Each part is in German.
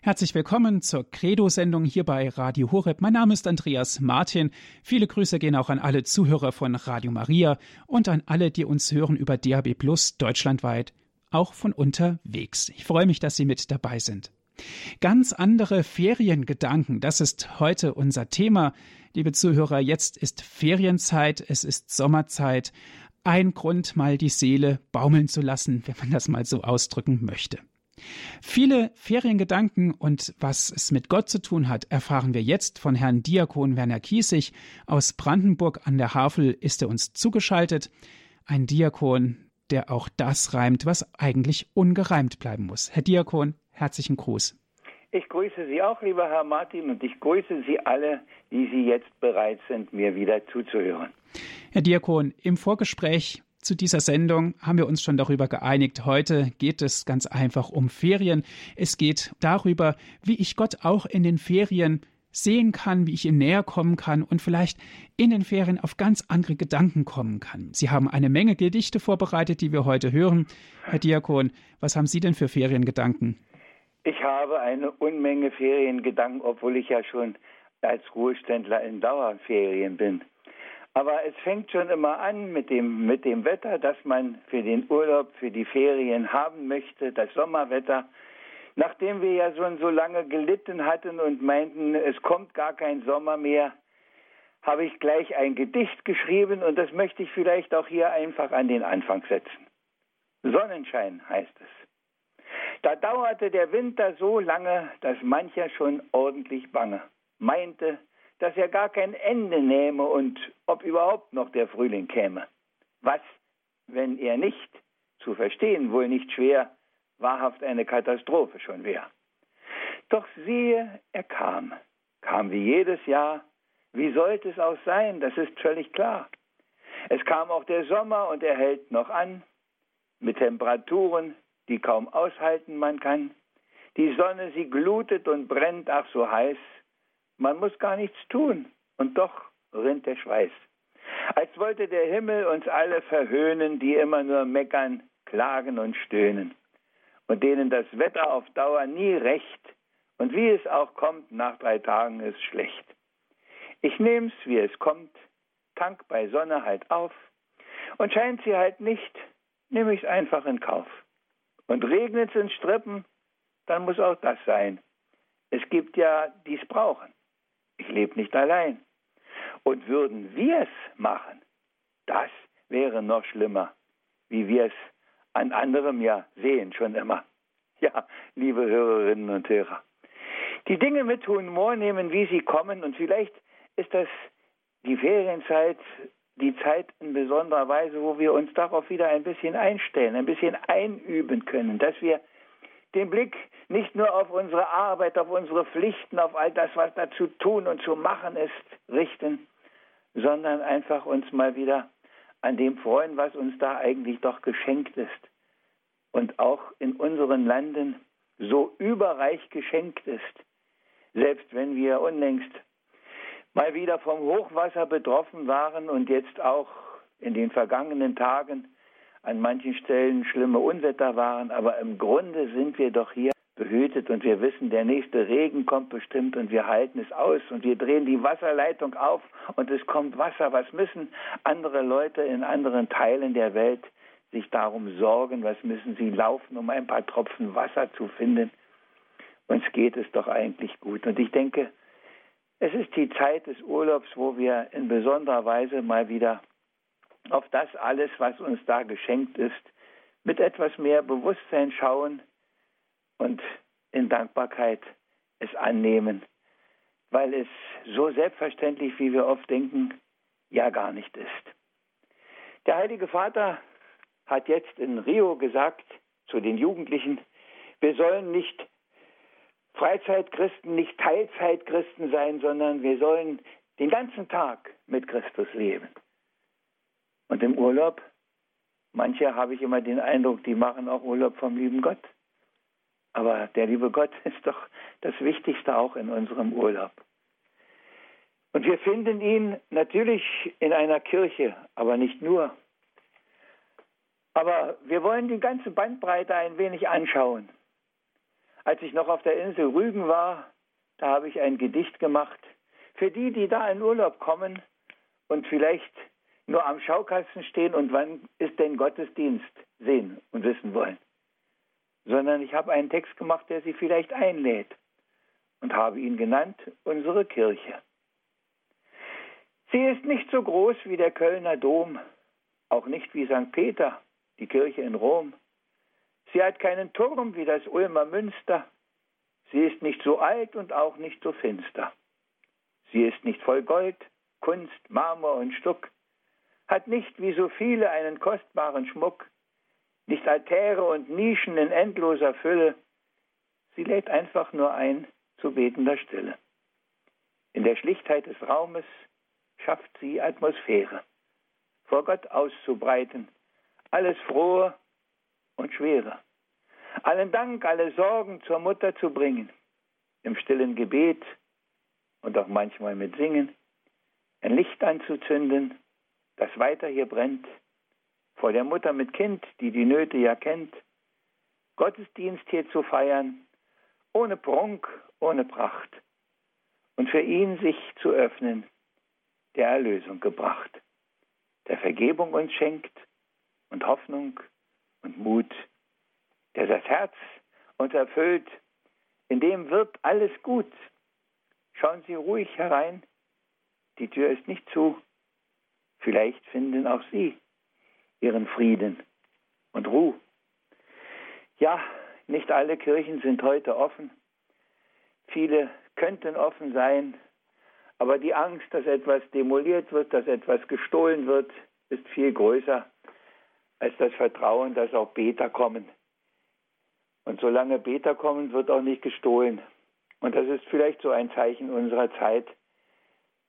Herzlich willkommen zur Credo-Sendung hier bei Radio Horeb. Mein Name ist Andreas Martin. Viele Grüße gehen auch an alle Zuhörer von Radio Maria und an alle, die uns hören über DAB Plus deutschlandweit, auch von unterwegs. Ich freue mich, dass Sie mit dabei sind. Ganz andere Feriengedanken, das ist heute unser Thema. Liebe Zuhörer, jetzt ist Ferienzeit, es ist Sommerzeit. Ein Grund, mal die Seele baumeln zu lassen, wenn man das mal so ausdrücken möchte. Viele Feriengedanken und was es mit Gott zu tun hat, erfahren wir jetzt von Herrn Diakon Werner Kiesig. Aus Brandenburg an der Havel ist er uns zugeschaltet. Ein Diakon, der auch das reimt, was eigentlich ungereimt bleiben muss. Herr Diakon, herzlichen Gruß. Ich grüße Sie auch, lieber Herr Martin, und ich grüße Sie alle, die Sie jetzt bereit sind, mir wieder zuzuhören. Herr Diakon, im Vorgespräch zu dieser Sendung haben wir uns schon darüber geeinigt. Heute geht es ganz einfach um Ferien. Es geht darüber, wie ich Gott auch in den Ferien sehen kann, wie ich ihm näher kommen kann und vielleicht in den Ferien auf ganz andere Gedanken kommen kann. Sie haben eine Menge Gedichte vorbereitet, die wir heute hören. Herr Diakon, was haben Sie denn für Feriengedanken? Ich habe eine Unmenge Feriengedanken, obwohl ich ja schon als Ruheständler in Dauerferien bin. Aber es fängt schon immer an mit dem, mit dem Wetter, das man für den Urlaub, für die Ferien haben möchte, das Sommerwetter. Nachdem wir ja schon so lange gelitten hatten und meinten, es kommt gar kein Sommer mehr, habe ich gleich ein Gedicht geschrieben und das möchte ich vielleicht auch hier einfach an den Anfang setzen. Sonnenschein heißt es. Da dauerte der Winter so lange, dass mancher schon ordentlich bange meinte, dass er gar kein Ende nähme und ob überhaupt noch der Frühling käme. Was, wenn er nicht, zu verstehen wohl nicht schwer, wahrhaft eine Katastrophe schon wäre. Doch siehe, er kam, kam wie jedes Jahr. Wie sollte es auch sein, das ist völlig klar. Es kam auch der Sommer und er hält noch an, mit Temperaturen, die kaum aushalten man kann. Die Sonne, sie glutet und brennt, ach so heiß, man muss gar nichts tun und doch rinnt der Schweiß. Als wollte der Himmel uns alle verhöhnen, die immer nur meckern, klagen und stöhnen und denen das Wetter auf Dauer nie recht und wie es auch kommt, nach drei Tagen ist schlecht. Ich nehm's, wie es kommt, tank bei Sonne halt auf und scheint sie halt nicht, nehme ich's einfach in Kauf. Und regnet's in Strippen, dann muss auch das sein. Es gibt ja, die's brauchen. Ich lebe nicht allein. Und würden wir es machen, das wäre noch schlimmer, wie wir es an anderem ja sehen schon immer. Ja, liebe Hörerinnen und Hörer. Die Dinge mit Humor nehmen, wie sie kommen, und vielleicht ist das die Ferienzeit, die Zeit in besonderer Weise, wo wir uns darauf wieder ein bisschen einstellen, ein bisschen einüben können, dass wir den Blick nicht nur auf unsere Arbeit, auf unsere Pflichten, auf all das, was da zu tun und zu machen ist, richten, sondern einfach uns mal wieder an dem freuen, was uns da eigentlich doch geschenkt ist und auch in unseren Landen so überreich geschenkt ist. Selbst wenn wir unlängst mal wieder vom Hochwasser betroffen waren und jetzt auch in den vergangenen Tagen an manchen Stellen schlimme Unwetter waren, aber im Grunde sind wir doch hier behütet und wir wissen, der nächste Regen kommt bestimmt und wir halten es aus und wir drehen die Wasserleitung auf und es kommt Wasser. Was müssen andere Leute in anderen Teilen der Welt sich darum sorgen? Was müssen sie laufen, um ein paar Tropfen Wasser zu finden? Uns geht es doch eigentlich gut. Und ich denke, es ist die Zeit des Urlaubs, wo wir in besonderer Weise mal wieder auf das alles, was uns da geschenkt ist, mit etwas mehr Bewusstsein schauen und in Dankbarkeit es annehmen, weil es so selbstverständlich, wie wir oft denken, ja gar nicht ist. Der Heilige Vater hat jetzt in Rio gesagt zu den Jugendlichen, wir sollen nicht Freizeitchristen, nicht Teilzeitchristen sein, sondern wir sollen den ganzen Tag mit Christus leben. Und im Urlaub, manche habe ich immer den Eindruck, die machen auch Urlaub vom lieben Gott. Aber der liebe Gott ist doch das Wichtigste auch in unserem Urlaub. Und wir finden ihn natürlich in einer Kirche, aber nicht nur. Aber wir wollen die ganze Bandbreite ein wenig anschauen. Als ich noch auf der Insel Rügen war, da habe ich ein Gedicht gemacht für die, die da in Urlaub kommen und vielleicht nur am Schaukasten stehen und wann ist denn Gottesdienst sehen und wissen wollen. Sondern ich habe einen Text gemacht, der sie vielleicht einlädt und habe ihn genannt unsere Kirche. Sie ist nicht so groß wie der Kölner Dom, auch nicht wie St. Peter, die Kirche in Rom. Sie hat keinen Turm wie das Ulmer Münster. Sie ist nicht so alt und auch nicht so finster. Sie ist nicht voll Gold, Kunst, Marmor und Stuck, hat nicht wie so viele einen kostbaren Schmuck, nicht Altäre und Nischen in endloser Fülle. Sie lädt einfach nur ein zu betender Stille. In der Schlichtheit des Raumes schafft sie Atmosphäre, vor Gott auszubreiten, alles Frohe und Schwere. Allen Dank, alle Sorgen zur Mutter zu bringen, im stillen Gebet und auch manchmal mit Singen, ein Licht anzuzünden, das weiter hier brennt, vor der Mutter mit Kind, die die Nöte ja kennt, Gottesdienst hier zu feiern, ohne Prunk, ohne Pracht, und für ihn sich zu öffnen, der Erlösung gebracht, der Vergebung uns schenkt und Hoffnung und Mut, der das Herz uns erfüllt, in dem wird alles gut. Schauen Sie ruhig herein, die Tür ist nicht zu, vielleicht finden auch Sie Ihren Frieden und Ruhe. Ja, nicht alle Kirchen sind heute offen. Viele könnten offen sein, aber die Angst, dass etwas demoliert wird, dass etwas gestohlen wird, ist viel größer als das Vertrauen, dass auch Beter kommen. Und solange Beter kommen, wird auch nicht gestohlen. Und das ist vielleicht so ein Zeichen unserer Zeit,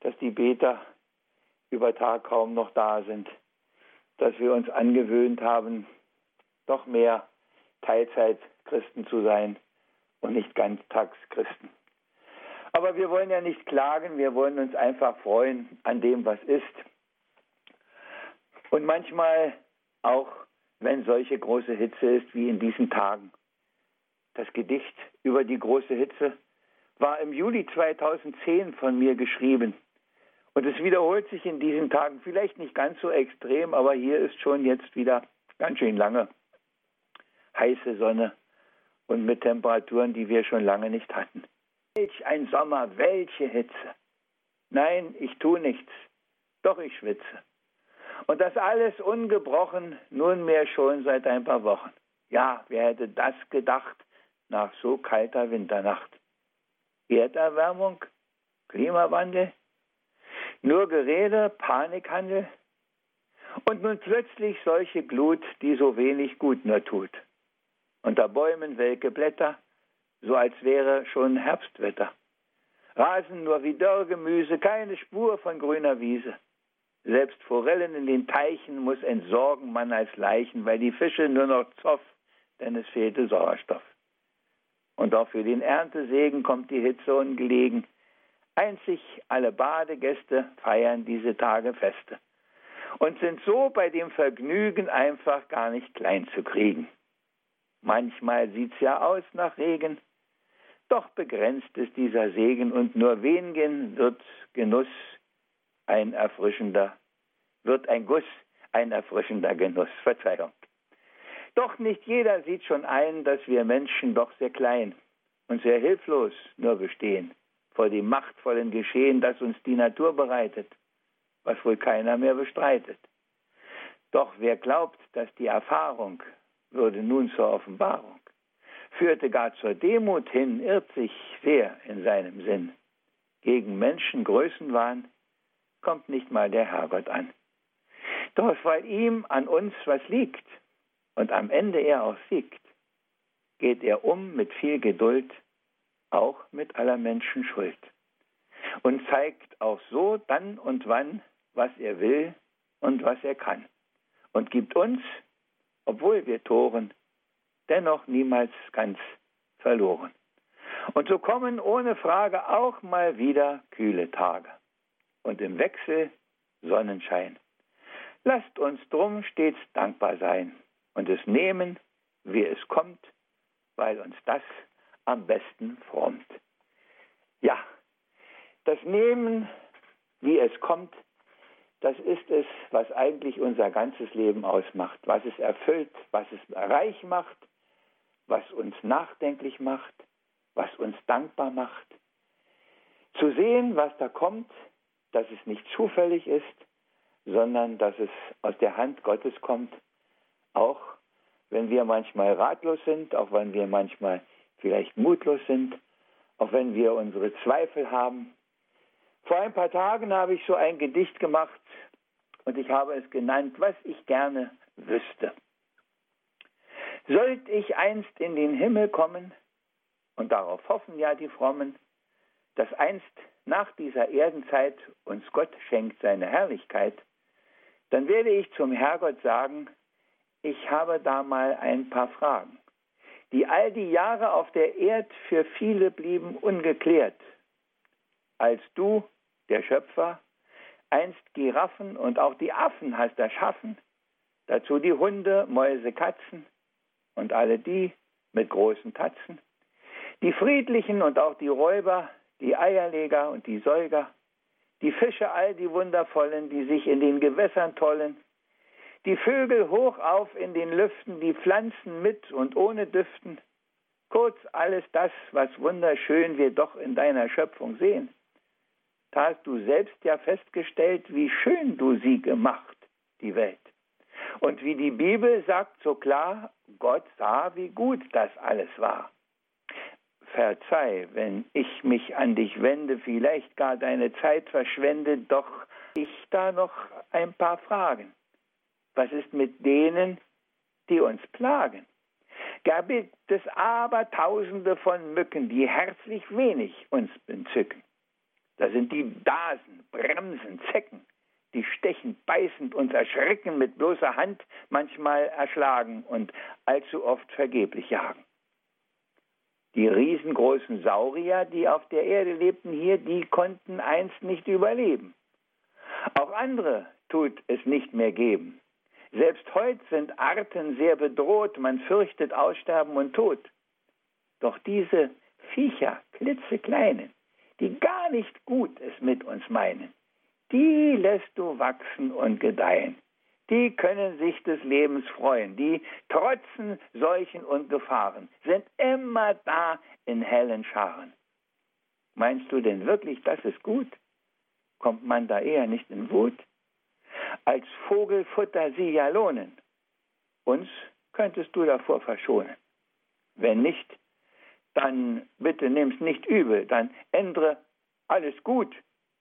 dass die Beter über Tag kaum noch da sind, dass wir uns angewöhnt haben, doch mehr Teilzeitchristen zu sein und nicht Ganztagschristen. Aber wir wollen ja nicht klagen, wir wollen uns einfach freuen an dem, was ist. Und manchmal auch, wenn solche große Hitze ist wie in diesen Tagen. Das Gedicht über die große Hitze war im Juli 2010 von mir geschrieben. Und es wiederholt sich in diesen Tagen, vielleicht nicht ganz so extrem, aber hier ist schon jetzt wieder ganz schön lange heiße Sonne und mit Temperaturen, die wir schon lange nicht hatten. Welch ein Sommer, welche Hitze. Nein, ich tue nichts, doch ich schwitze. Und das alles ungebrochen, nunmehr schon seit ein paar Wochen. Ja, wer hätte das gedacht nach so kalter Winternacht? Erderwärmung, Klimawandel, nur Gerede, Panikhandel und nun plötzlich solche Glut, die so wenig gut nur tut. Unter Bäumen welke Blätter, so als wäre schon Herbstwetter. Rasen nur wie Dörrgemüse, keine Spur von grüner Wiese. Selbst Forellen in den Teichen muss entsorgen man als Leichen, weil die Fische nur noch zoff, denn es fehlte Sauerstoff. Und auch für den Erntesegen kommt die Hitze ungelegen. Einzig alle Badegäste feiern diese Tage Feste und sind so bei dem Vergnügen einfach gar nicht klein zu kriegen. Manchmal sieht's ja aus nach Regen, doch begrenzt ist dieser Segen und nur wenigen wird Genuss ein erfrischender, wird ein Guss ein erfrischender Genuss. Verzeihung. Doch nicht jeder sieht schon ein, dass wir Menschen doch sehr klein und sehr hilflos nur bestehen vor dem machtvollen Geschehen, das uns die Natur bereitet, was wohl keiner mehr bestreitet. Doch wer glaubt, dass die Erfahrung würde nun zur Offenbarung, führte gar zur Demut hin, irrt sich sehr in seinem Sinn. Gegen Menschen Größenwahn kommt nicht mal der Herrgott an. Doch weil ihm an uns was liegt und am Ende er auch siegt, geht er um mit viel Geduld, auch mit aller Menschen Schuld. Und zeigt auch so dann und wann, was er will und was er kann. Und gibt uns, obwohl wir Toren, dennoch niemals ganz verloren. Und so kommen ohne Frage auch mal wieder kühle Tage und im Wechsel Sonnenschein. Lasst uns drum stets dankbar sein und es nehmen, wie es kommt, weil uns das am besten frommt. Ja, das Nehmen, wie es kommt, das ist es, was eigentlich unser ganzes Leben ausmacht, was es erfüllt, was es reich macht, was uns nachdenklich macht, was uns dankbar macht. Zu sehen, was da kommt, dass es nicht zufällig ist, sondern dass es aus der Hand Gottes kommt, auch wenn wir manchmal ratlos sind, auch wenn wir manchmal vielleicht mutlos sind, auch wenn wir unsere Zweifel haben. Vor ein paar Tagen habe ich so ein Gedicht gemacht und ich habe es genannt, was ich gerne wüsste. Sollt ich einst in den Himmel kommen, und darauf hoffen ja die Frommen, dass einst nach dieser Erdenzeit uns Gott schenkt seine Herrlichkeit, dann werde ich zum Herrgott sagen, ich habe da mal ein paar Fragen, die all die Jahre auf der Erd für viele blieben ungeklärt. Als du, der Schöpfer, einst Giraffen und auch die Affen hast erschaffen, dazu die Hunde, Mäuse, Katzen und alle die mit großen Tatzen, die Friedlichen und auch die Räuber, die Eierleger und die Säuger, die Fische all die Wundervollen, die sich in den Gewässern tollen, die Vögel hoch auf in den Lüften, die Pflanzen mit und ohne Düften, kurz alles das, was wunderschön wir doch in deiner Schöpfung sehen. Da hast du selbst ja festgestellt, wie schön du sie gemacht, die Welt. Und wie die Bibel sagt so klar, Gott sah, wie gut das alles war. Verzeih, wenn ich mich an dich wende, vielleicht gar deine Zeit verschwende, doch ich da noch ein paar Fragen. Was ist mit denen, die uns plagen? Gar gibt es aber Tausende von Mücken, die herzlich wenig uns entzücken. Da sind die Dasen, Bremsen, Zecken, die stechend, beißend uns erschrecken, mit bloßer Hand manchmal erschlagen und allzu oft vergeblich jagen. Die riesengroßen Saurier, die auf der Erde lebten hier, die konnten einst nicht überleben. Auch andere tut es nicht mehr geben. Selbst heute sind Arten sehr bedroht, man fürchtet Aussterben und Tod. Doch diese Viecher, klitzekleinen, die gar nicht gut es mit uns meinen, die lässt du wachsen und gedeihen die können sich des Lebens freuen, die trotzen Seuchen und Gefahren, sind immer da in hellen Scharen. Meinst du denn wirklich, das ist gut? Kommt man da eher nicht in Wut? Als Vogelfutter sie ja lohnen. Uns könntest du davor verschonen. Wenn nicht, dann bitte nimm's nicht übel, dann ändere alles gut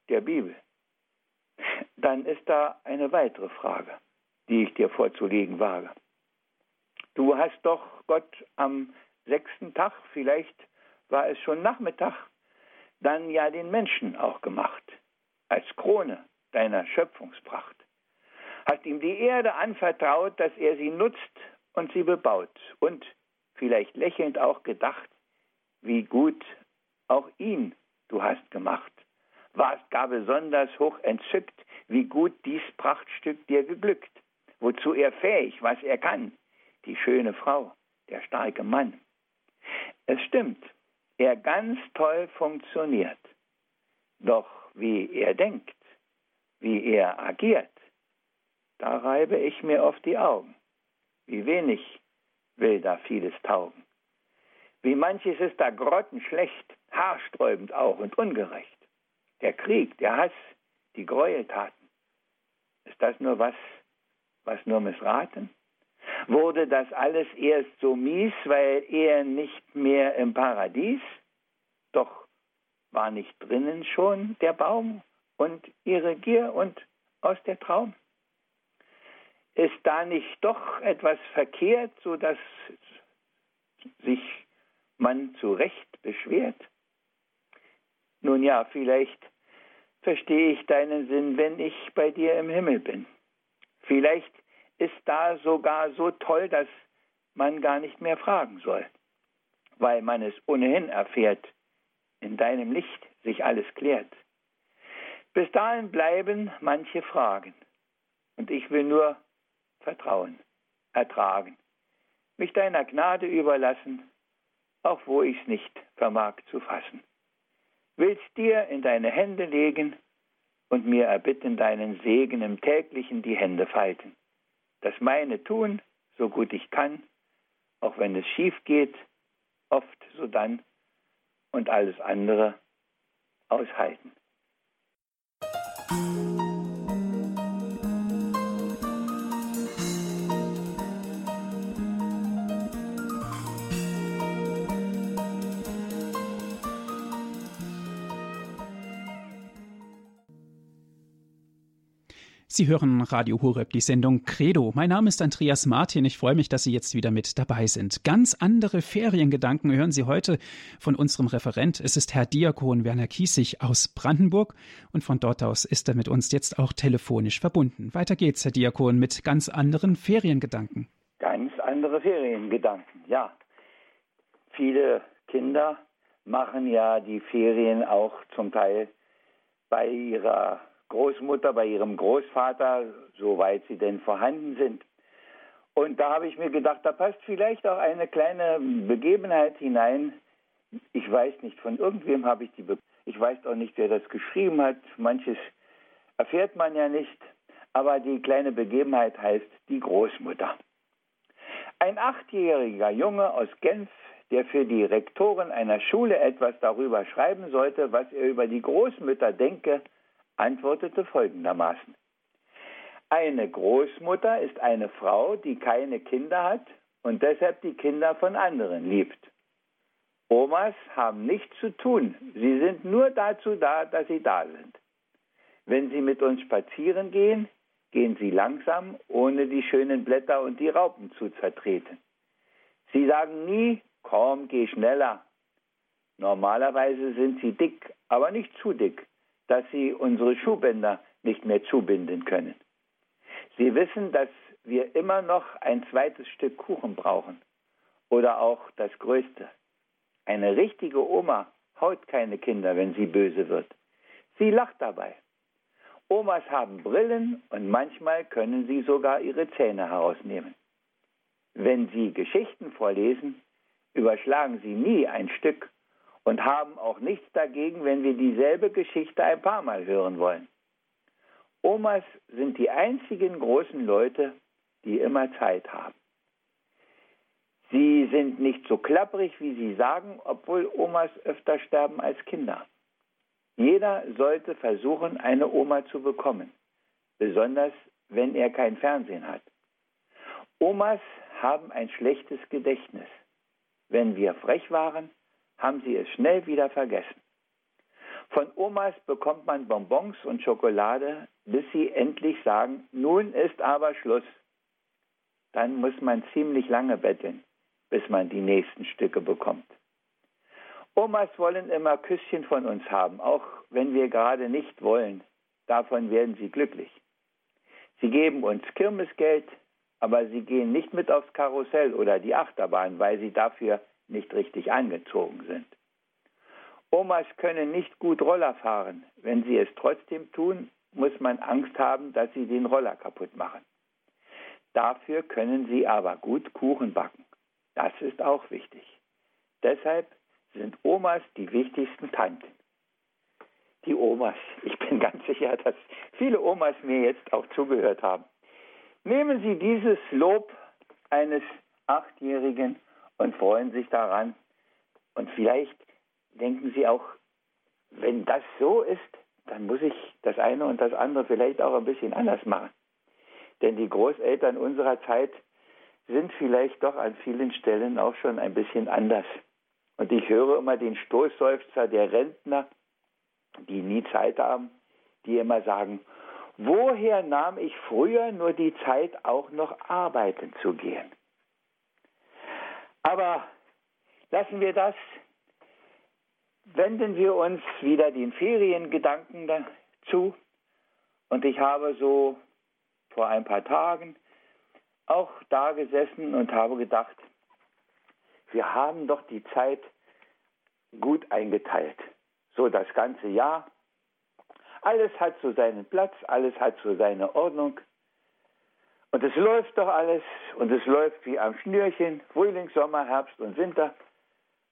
der Bibel. Dann ist da eine weitere Frage die ich dir vorzulegen wage. Du hast doch Gott am sechsten Tag, vielleicht war es schon Nachmittag, dann ja den Menschen auch gemacht, als Krone deiner Schöpfungspracht. Hast ihm die Erde anvertraut, dass er sie nutzt und sie bebaut und vielleicht lächelnd auch gedacht, wie gut auch ihn du hast gemacht. Warst gar besonders hoch entzückt, wie gut dies Prachtstück dir geglückt wozu er fähig, was er kann. Die schöne Frau, der starke Mann. Es stimmt, er ganz toll funktioniert. Doch wie er denkt, wie er agiert, da reibe ich mir oft die Augen. Wie wenig will da vieles taugen. Wie manches ist da grottenschlecht, haarsträubend auch und ungerecht. Der Krieg, der Hass, die Gräueltaten. Ist das nur was, was nur missraten? Wurde das alles erst so mies, weil er nicht mehr im Paradies? Doch war nicht drinnen schon der Baum und ihre Gier und aus der Traum? Ist da nicht doch etwas verkehrt, so dass sich man zu Recht beschwert? Nun ja, vielleicht verstehe ich deinen Sinn, wenn ich bei dir im Himmel bin. Vielleicht ist da sogar so toll, dass man gar nicht mehr fragen soll, weil man es ohnehin erfährt, in deinem Licht sich alles klärt. Bis dahin bleiben manche Fragen und ich will nur vertrauen, ertragen, mich deiner Gnade überlassen auch wo ich's nicht vermag zu fassen. Will's dir in deine Hände legen und mir erbitten deinen Segen im täglichen die Hände falten. Das meine tun, so gut ich kann, auch wenn es schief geht, oft so dann und alles andere aushalten. Sie hören Radio Horeb, die Sendung Credo. Mein Name ist Andreas Martin. Ich freue mich, dass Sie jetzt wieder mit dabei sind. Ganz andere Feriengedanken hören Sie heute von unserem Referent. Es ist Herr Diakon Werner Kiesig aus Brandenburg und von dort aus ist er mit uns jetzt auch telefonisch verbunden. Weiter geht's, Herr Diakon, mit ganz anderen Feriengedanken. Ganz andere Feriengedanken, ja. Viele Kinder machen ja die Ferien auch zum Teil bei ihrer Großmutter, bei ihrem Großvater, soweit sie denn vorhanden sind. Und da habe ich mir gedacht, da passt vielleicht auch eine kleine Begebenheit hinein. Ich weiß nicht, von irgendwem habe ich die, Be ich weiß auch nicht, wer das geschrieben hat. Manches erfährt man ja nicht. Aber die kleine Begebenheit heißt die Großmutter. Ein achtjähriger Junge aus Genf, der für die Rektoren einer Schule etwas darüber schreiben sollte, was er über die Großmütter denke, antwortete folgendermaßen. Eine Großmutter ist eine Frau, die keine Kinder hat und deshalb die Kinder von anderen liebt. Omas haben nichts zu tun, sie sind nur dazu da, dass sie da sind. Wenn sie mit uns spazieren gehen, gehen sie langsam, ohne die schönen Blätter und die Raupen zu zertreten. Sie sagen nie, komm, geh schneller. Normalerweise sind sie dick, aber nicht zu dick dass sie unsere Schuhbänder nicht mehr zubinden können. Sie wissen, dass wir immer noch ein zweites Stück Kuchen brauchen oder auch das größte. Eine richtige Oma haut keine Kinder, wenn sie böse wird. Sie lacht dabei. Omas haben Brillen und manchmal können sie sogar ihre Zähne herausnehmen. Wenn sie Geschichten vorlesen, überschlagen sie nie ein Stück und haben auch nichts dagegen, wenn wir dieselbe Geschichte ein paar Mal hören wollen. Omas sind die einzigen großen Leute, die immer Zeit haben. Sie sind nicht so klapprig, wie sie sagen, obwohl Omas öfter sterben als Kinder. Jeder sollte versuchen, eine Oma zu bekommen, besonders wenn er kein Fernsehen hat. Omas haben ein schlechtes Gedächtnis. Wenn wir frech waren, haben sie es schnell wieder vergessen. Von Omas bekommt man Bonbons und Schokolade, bis sie endlich sagen, nun ist aber Schluss. Dann muss man ziemlich lange betteln, bis man die nächsten Stücke bekommt. Omas wollen immer Küsschen von uns haben, auch wenn wir gerade nicht wollen. Davon werden sie glücklich. Sie geben uns Kirmesgeld, aber sie gehen nicht mit aufs Karussell oder die Achterbahn, weil sie dafür nicht richtig angezogen sind. Omas können nicht gut Roller fahren. Wenn sie es trotzdem tun, muss man Angst haben, dass sie den Roller kaputt machen. Dafür können sie aber gut Kuchen backen. Das ist auch wichtig. Deshalb sind Omas die wichtigsten Tanten. Die Omas, ich bin ganz sicher, dass viele Omas mir jetzt auch zugehört haben. Nehmen Sie dieses Lob eines Achtjährigen und freuen sich daran. Und vielleicht denken sie auch, wenn das so ist, dann muss ich das eine und das andere vielleicht auch ein bisschen anders machen. Denn die Großeltern unserer Zeit sind vielleicht doch an vielen Stellen auch schon ein bisschen anders. Und ich höre immer den Stoßseufzer der Rentner, die nie Zeit haben, die immer sagen, woher nahm ich früher nur die Zeit, auch noch arbeiten zu gehen? Aber lassen wir das, wenden wir uns wieder den Feriengedanken zu. Und ich habe so vor ein paar Tagen auch da gesessen und habe gedacht, wir haben doch die Zeit gut eingeteilt. So das ganze Jahr. Alles hat so seinen Platz, alles hat so seine Ordnung. Und es läuft doch alles und es läuft wie am Schnürchen, Frühling, Sommer, Herbst und Winter.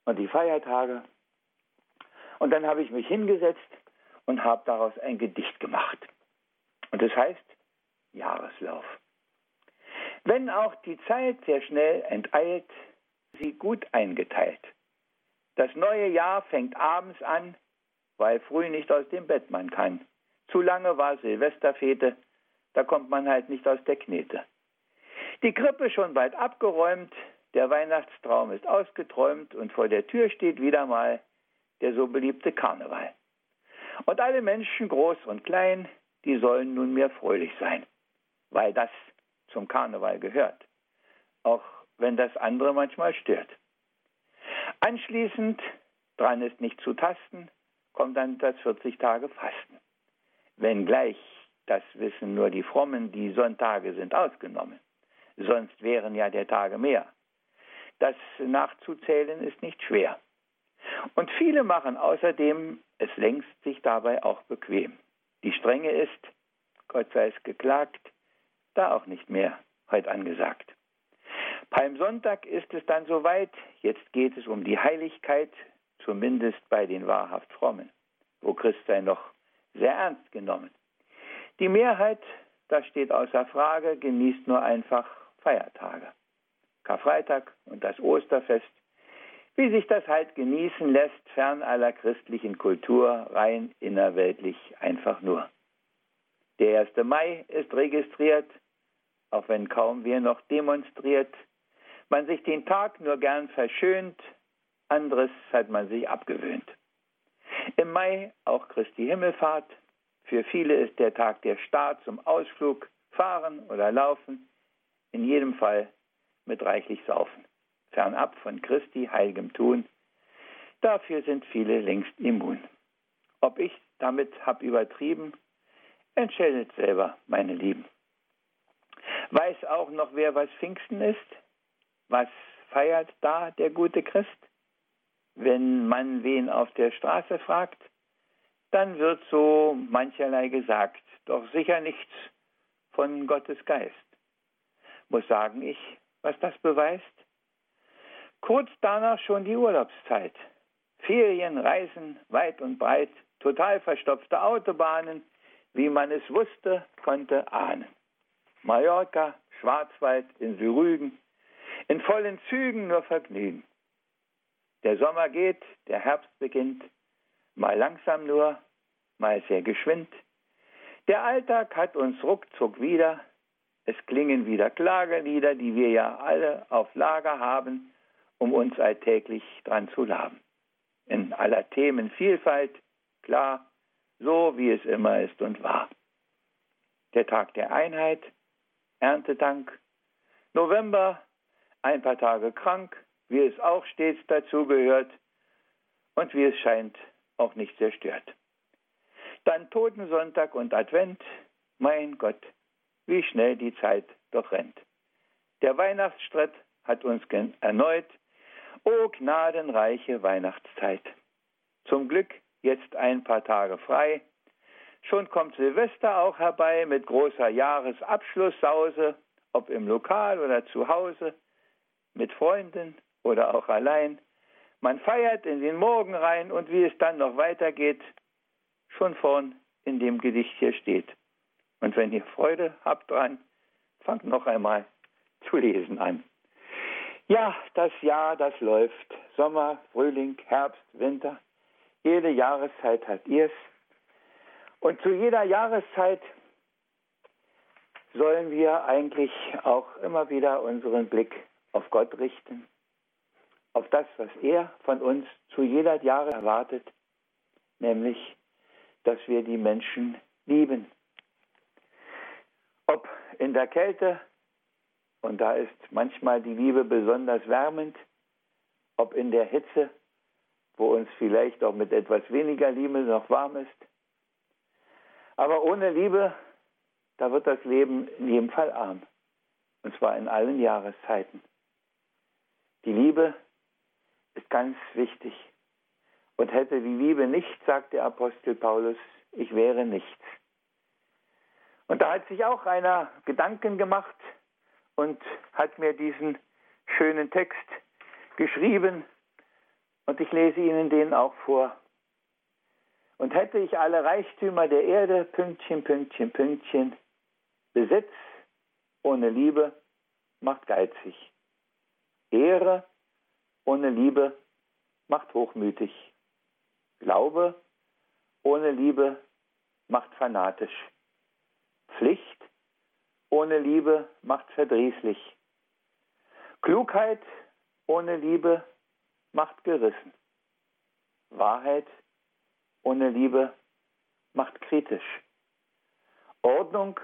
und die Feiertage. Und dann habe ich mich hingesetzt und habe daraus ein Gedicht gemacht. Und das heißt Jahreslauf. Wenn auch die Zeit sehr schnell enteilt, sie gut eingeteilt. Das neue Jahr fängt abends an, weil früh nicht aus dem Bett man kann. Zu lange war Silvesterfete, da kommt man halt nicht aus der Knete. Die Krippe schon bald abgeräumt, der Weihnachtstraum ist ausgeträumt und vor der Tür steht wieder mal der so beliebte Karneval. Und alle Menschen, groß und klein, die sollen nunmehr fröhlich sein, weil das zum Karneval gehört, auch wenn das andere manchmal stört. Anschließend, dran ist nicht zu tasten, kommt dann das 40 Tage Fasten. Wenngleich, das wissen nur die Frommen, die Sonntage sind ausgenommen. Sonst wären ja der Tage mehr. Das nachzuzählen ist nicht schwer. Und viele machen außerdem es längst sich dabei auch bequem. Die Strenge ist, Gott sei es geklagt, da auch nicht mehr heute angesagt. Palmsonntag ist es dann soweit, jetzt geht es um die Heiligkeit, zumindest bei den wahrhaft Frommen, wo Christsein noch sehr ernst genommen. Die Mehrheit, das steht außer Frage, genießt nur einfach Feiertage. Karfreitag und das Osterfest, wie sich das halt genießen lässt, fern aller christlichen Kultur, rein innerweltlich einfach nur. Der 1. Mai ist registriert, auch wenn kaum wer noch demonstriert. Man sich den Tag nur gern verschönt, anderes hat man sich abgewöhnt. Im Mai auch Christi Himmelfahrt. Für viele ist der Tag der Start zum Ausflug, Fahren oder Laufen. In jedem Fall mit reichlich Saufen. Fernab von Christi heiligem Tun. Dafür sind viele längst immun. Ob ich damit hab übertrieben, entscheidet selber, meine Lieben. Weiß auch noch, wer was Pfingsten ist? Was feiert da der gute Christ? Wenn man wen auf der Straße fragt, dann wird so mancherlei gesagt, doch sicher nichts von Gottes Geist. Muss sagen ich, was das beweist? Kurz danach schon die Urlaubszeit. Ferien, Reisen weit und breit, total verstopfte Autobahnen, wie man es wusste, konnte ahnen. Mallorca, Schwarzwald, Insel Rügen, in vollen Zügen nur Vergnügen. Der Sommer geht, der Herbst beginnt, mal langsam nur, mal sehr geschwind. Der Alltag hat uns ruckzuck wieder, es klingen wieder Klagelieder, die wir ja alle auf Lager haben, um uns alltäglich dran zu laben. In aller Themenvielfalt, klar, so wie es immer ist und war. Der Tag der Einheit, Erntedank, November, ein paar Tage krank, wie es auch stets dazugehört und wie es scheint auch nicht zerstört. Dann Totensonntag und Advent, mein Gott, wie schnell die Zeit doch rennt. Der Weihnachtsstreit hat uns erneut, o gnadenreiche Weihnachtszeit. Zum Glück jetzt ein paar Tage frei. Schon kommt Silvester auch herbei mit großer Jahresabschlusssause, ob im Lokal oder zu Hause, mit Freunden oder auch allein. Man feiert in den Morgen rein und wie es dann noch weitergeht, schon vorn in dem Gedicht hier steht. Und wenn ihr Freude habt dran, fangt noch einmal zu lesen an. Ja, das Jahr, das läuft. Sommer, Frühling, Herbst, Winter. Jede Jahreszeit hat ihrs. Und zu jeder Jahreszeit sollen wir eigentlich auch immer wieder unseren Blick auf Gott richten, auf das, was er von uns zu jeder Jahre erwartet, nämlich, dass wir die Menschen lieben. Ob in der Kälte, und da ist manchmal die Liebe besonders wärmend, ob in der Hitze wo uns vielleicht auch mit etwas weniger Liebe noch warm ist. Aber ohne Liebe, da wird das Leben in jedem Fall arm. Und zwar in allen Jahreszeiten. Die Liebe ist ganz wichtig. Und hätte die Liebe nicht, sagt der Apostel Paulus, ich wäre nichts. Und da hat sich auch einer Gedanken gemacht und hat mir diesen schönen Text geschrieben, Und ich lese Ihnen den auch vor. Und hätte ich alle Reichtümer der Erde, Pünktchen, Pünktchen, Pünktchen, Besitz ohne Liebe macht geizig. Ehre ohne Liebe macht hochmütig. Glaube ohne Liebe macht fanatisch. Pflicht ohne Liebe macht verdrießlich. Klugheit ohne Liebe macht gerissen. Wahrheit ohne Liebe macht kritisch. Ordnung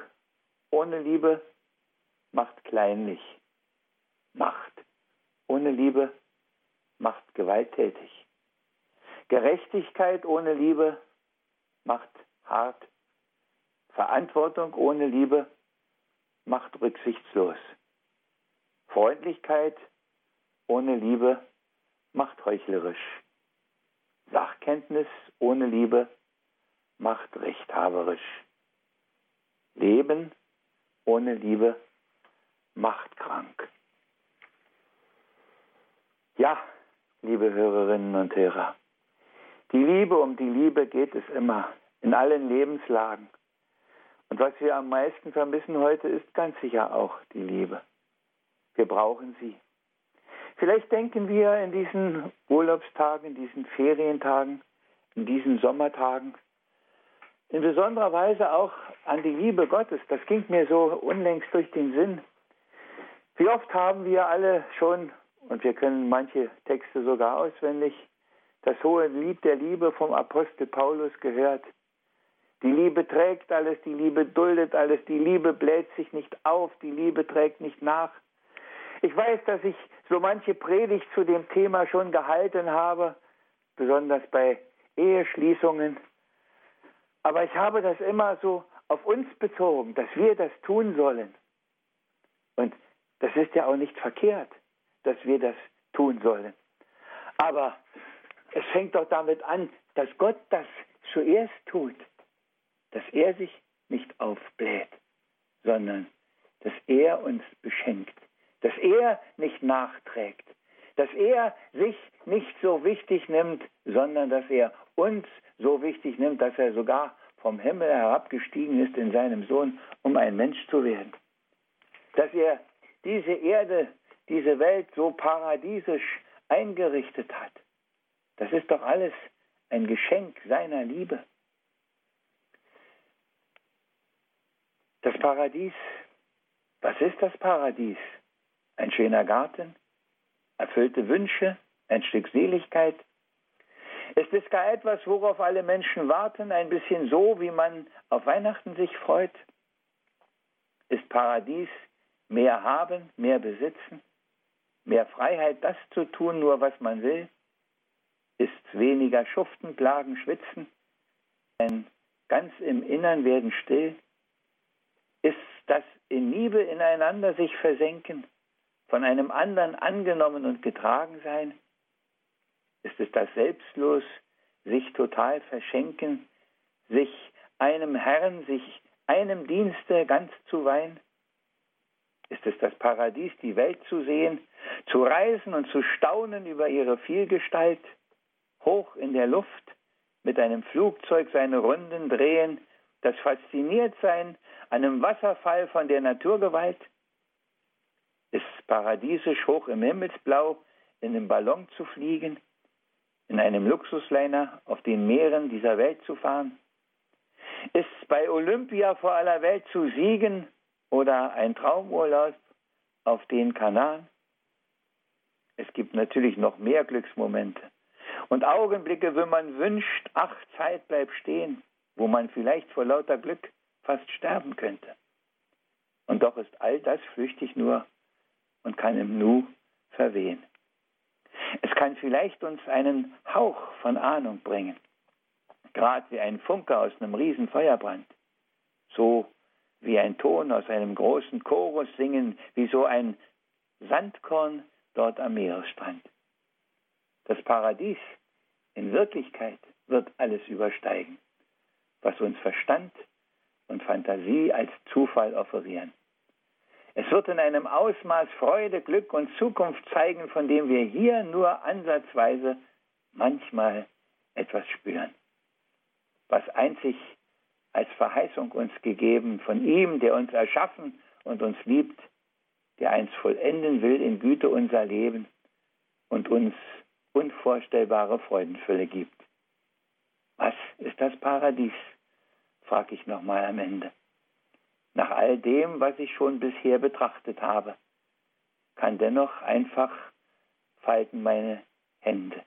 ohne Liebe macht kleinlich. Macht ohne Liebe macht gewalttätig. Gerechtigkeit ohne Liebe macht hart. Verantwortung ohne Liebe macht rücksichtslos. Freundlichkeit ohne Liebe macht heuchlerisch. Sachkenntnis ohne Liebe macht rechthaberisch. Leben ohne Liebe macht krank. Ja, liebe Hörerinnen und Hörer, die Liebe um die Liebe geht es immer, in allen Lebenslagen. Und was wir am meisten vermissen heute ist ganz sicher auch die Liebe. Wir brauchen sie. Vielleicht denken wir in diesen Urlaubstagen, in diesen Ferientagen, in diesen Sommertagen in besonderer Weise auch an die Liebe Gottes. Das ging mir so unlängst durch den Sinn. Wie oft haben wir alle schon, und wir können manche Texte sogar auswendig, das hohe Lied der Liebe vom Apostel Paulus gehört. Die Liebe trägt alles, die Liebe duldet alles, die Liebe bläht sich nicht auf, die Liebe trägt nicht nach. Ich weiß, dass ich so manche Predigt zu dem Thema schon gehalten habe, besonders bei Eheschließungen. Aber ich habe das immer so auf uns bezogen, dass wir das tun sollen. Und das ist ja auch nicht verkehrt, dass wir das tun sollen. Aber es fängt doch damit an, dass Gott das zuerst tut, dass er sich nicht aufbläht, sondern dass er uns beschenkt, dass er nicht nachträgt, dass er sich nicht so wichtig nimmt, sondern dass er uns so wichtig nimmt, dass er sogar vom Himmel herabgestiegen ist in seinem Sohn, um ein Mensch zu werden. Dass er diese Erde, diese Welt so paradiesisch eingerichtet hat. Das ist doch alles ein Geschenk seiner Liebe. Das Paradies, was ist das Paradies? Ein schöner Garten, erfüllte Wünsche, ein Stück Seligkeit, es ist gar etwas, worauf alle Menschen warten, ein bisschen so, wie man auf Weihnachten sich freut. Ist Paradies mehr haben, mehr besitzen, mehr Freiheit, das zu tun, nur was man will? Ist weniger schuften, plagen, schwitzen, ein ganz im Innern werden still? Ist das in Liebe ineinander sich versenken, von einem anderen angenommen und getragen sein? Ist es das selbstlos sich total verschenken, sich einem Herrn, sich einem Dienste ganz zu weihen? Ist es das Paradies, die Welt zu sehen, zu reisen und zu staunen über ihre Vielgestalt, hoch in der Luft, mit einem Flugzeug seine Runden drehen, das Fasziniertsein an einem Wasserfall von der Naturgewalt? Ist paradiesisch hoch im Himmelsblau in einem Ballon zu fliegen? in einem Luxusliner auf den Meeren dieser Welt zu fahren? Ist bei Olympia vor aller Welt zu siegen oder ein Traumurlaub auf den Kanaren? Es gibt natürlich noch mehr Glücksmomente und Augenblicke, wenn man wünscht, ach, Zeit bleibt stehen, wo man vielleicht vor lauter Glück fast sterben könnte. Und doch ist all das flüchtig nur und kann im Nu verwehen. Es kann vielleicht uns einen Hauch von Ahnung bringen, gerade wie ein Funke aus einem riesen Feuerbrand, so wie ein Ton aus einem großen Chorus singen, wie so ein Sandkorn dort am Meeresstrand. Das Paradies in Wirklichkeit wird alles übersteigen, was uns Verstand und Fantasie als Zufall offerieren. Es wird in einem Ausmaß Freude, Glück und Zukunft zeigen, von dem wir hier nur ansatzweise manchmal etwas spüren, was einzig als Verheißung uns gegeben von ihm, der uns erschaffen und uns liebt, der einst vollenden will in Güte unser Leben und uns unvorstellbare Freudenfülle gibt. Was ist das Paradies? frage ich nochmal am Ende. Nach all dem, was ich schon bisher betrachtet habe, kann dennoch einfach falten meine Hände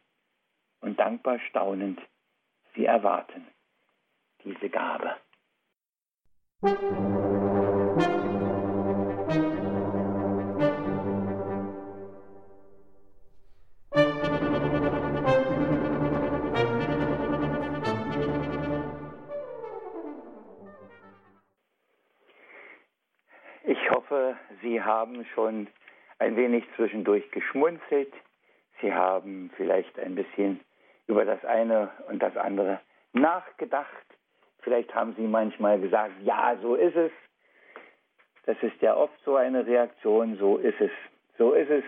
und dankbar staunend sie erwarten, diese Gabe. Ich hoffe, Sie haben schon ein wenig zwischendurch geschmunzelt. Sie haben vielleicht ein bisschen über das eine und das andere nachgedacht. Vielleicht haben Sie manchmal gesagt, ja, so ist es. Das ist ja oft so eine Reaktion, so ist es. So ist es.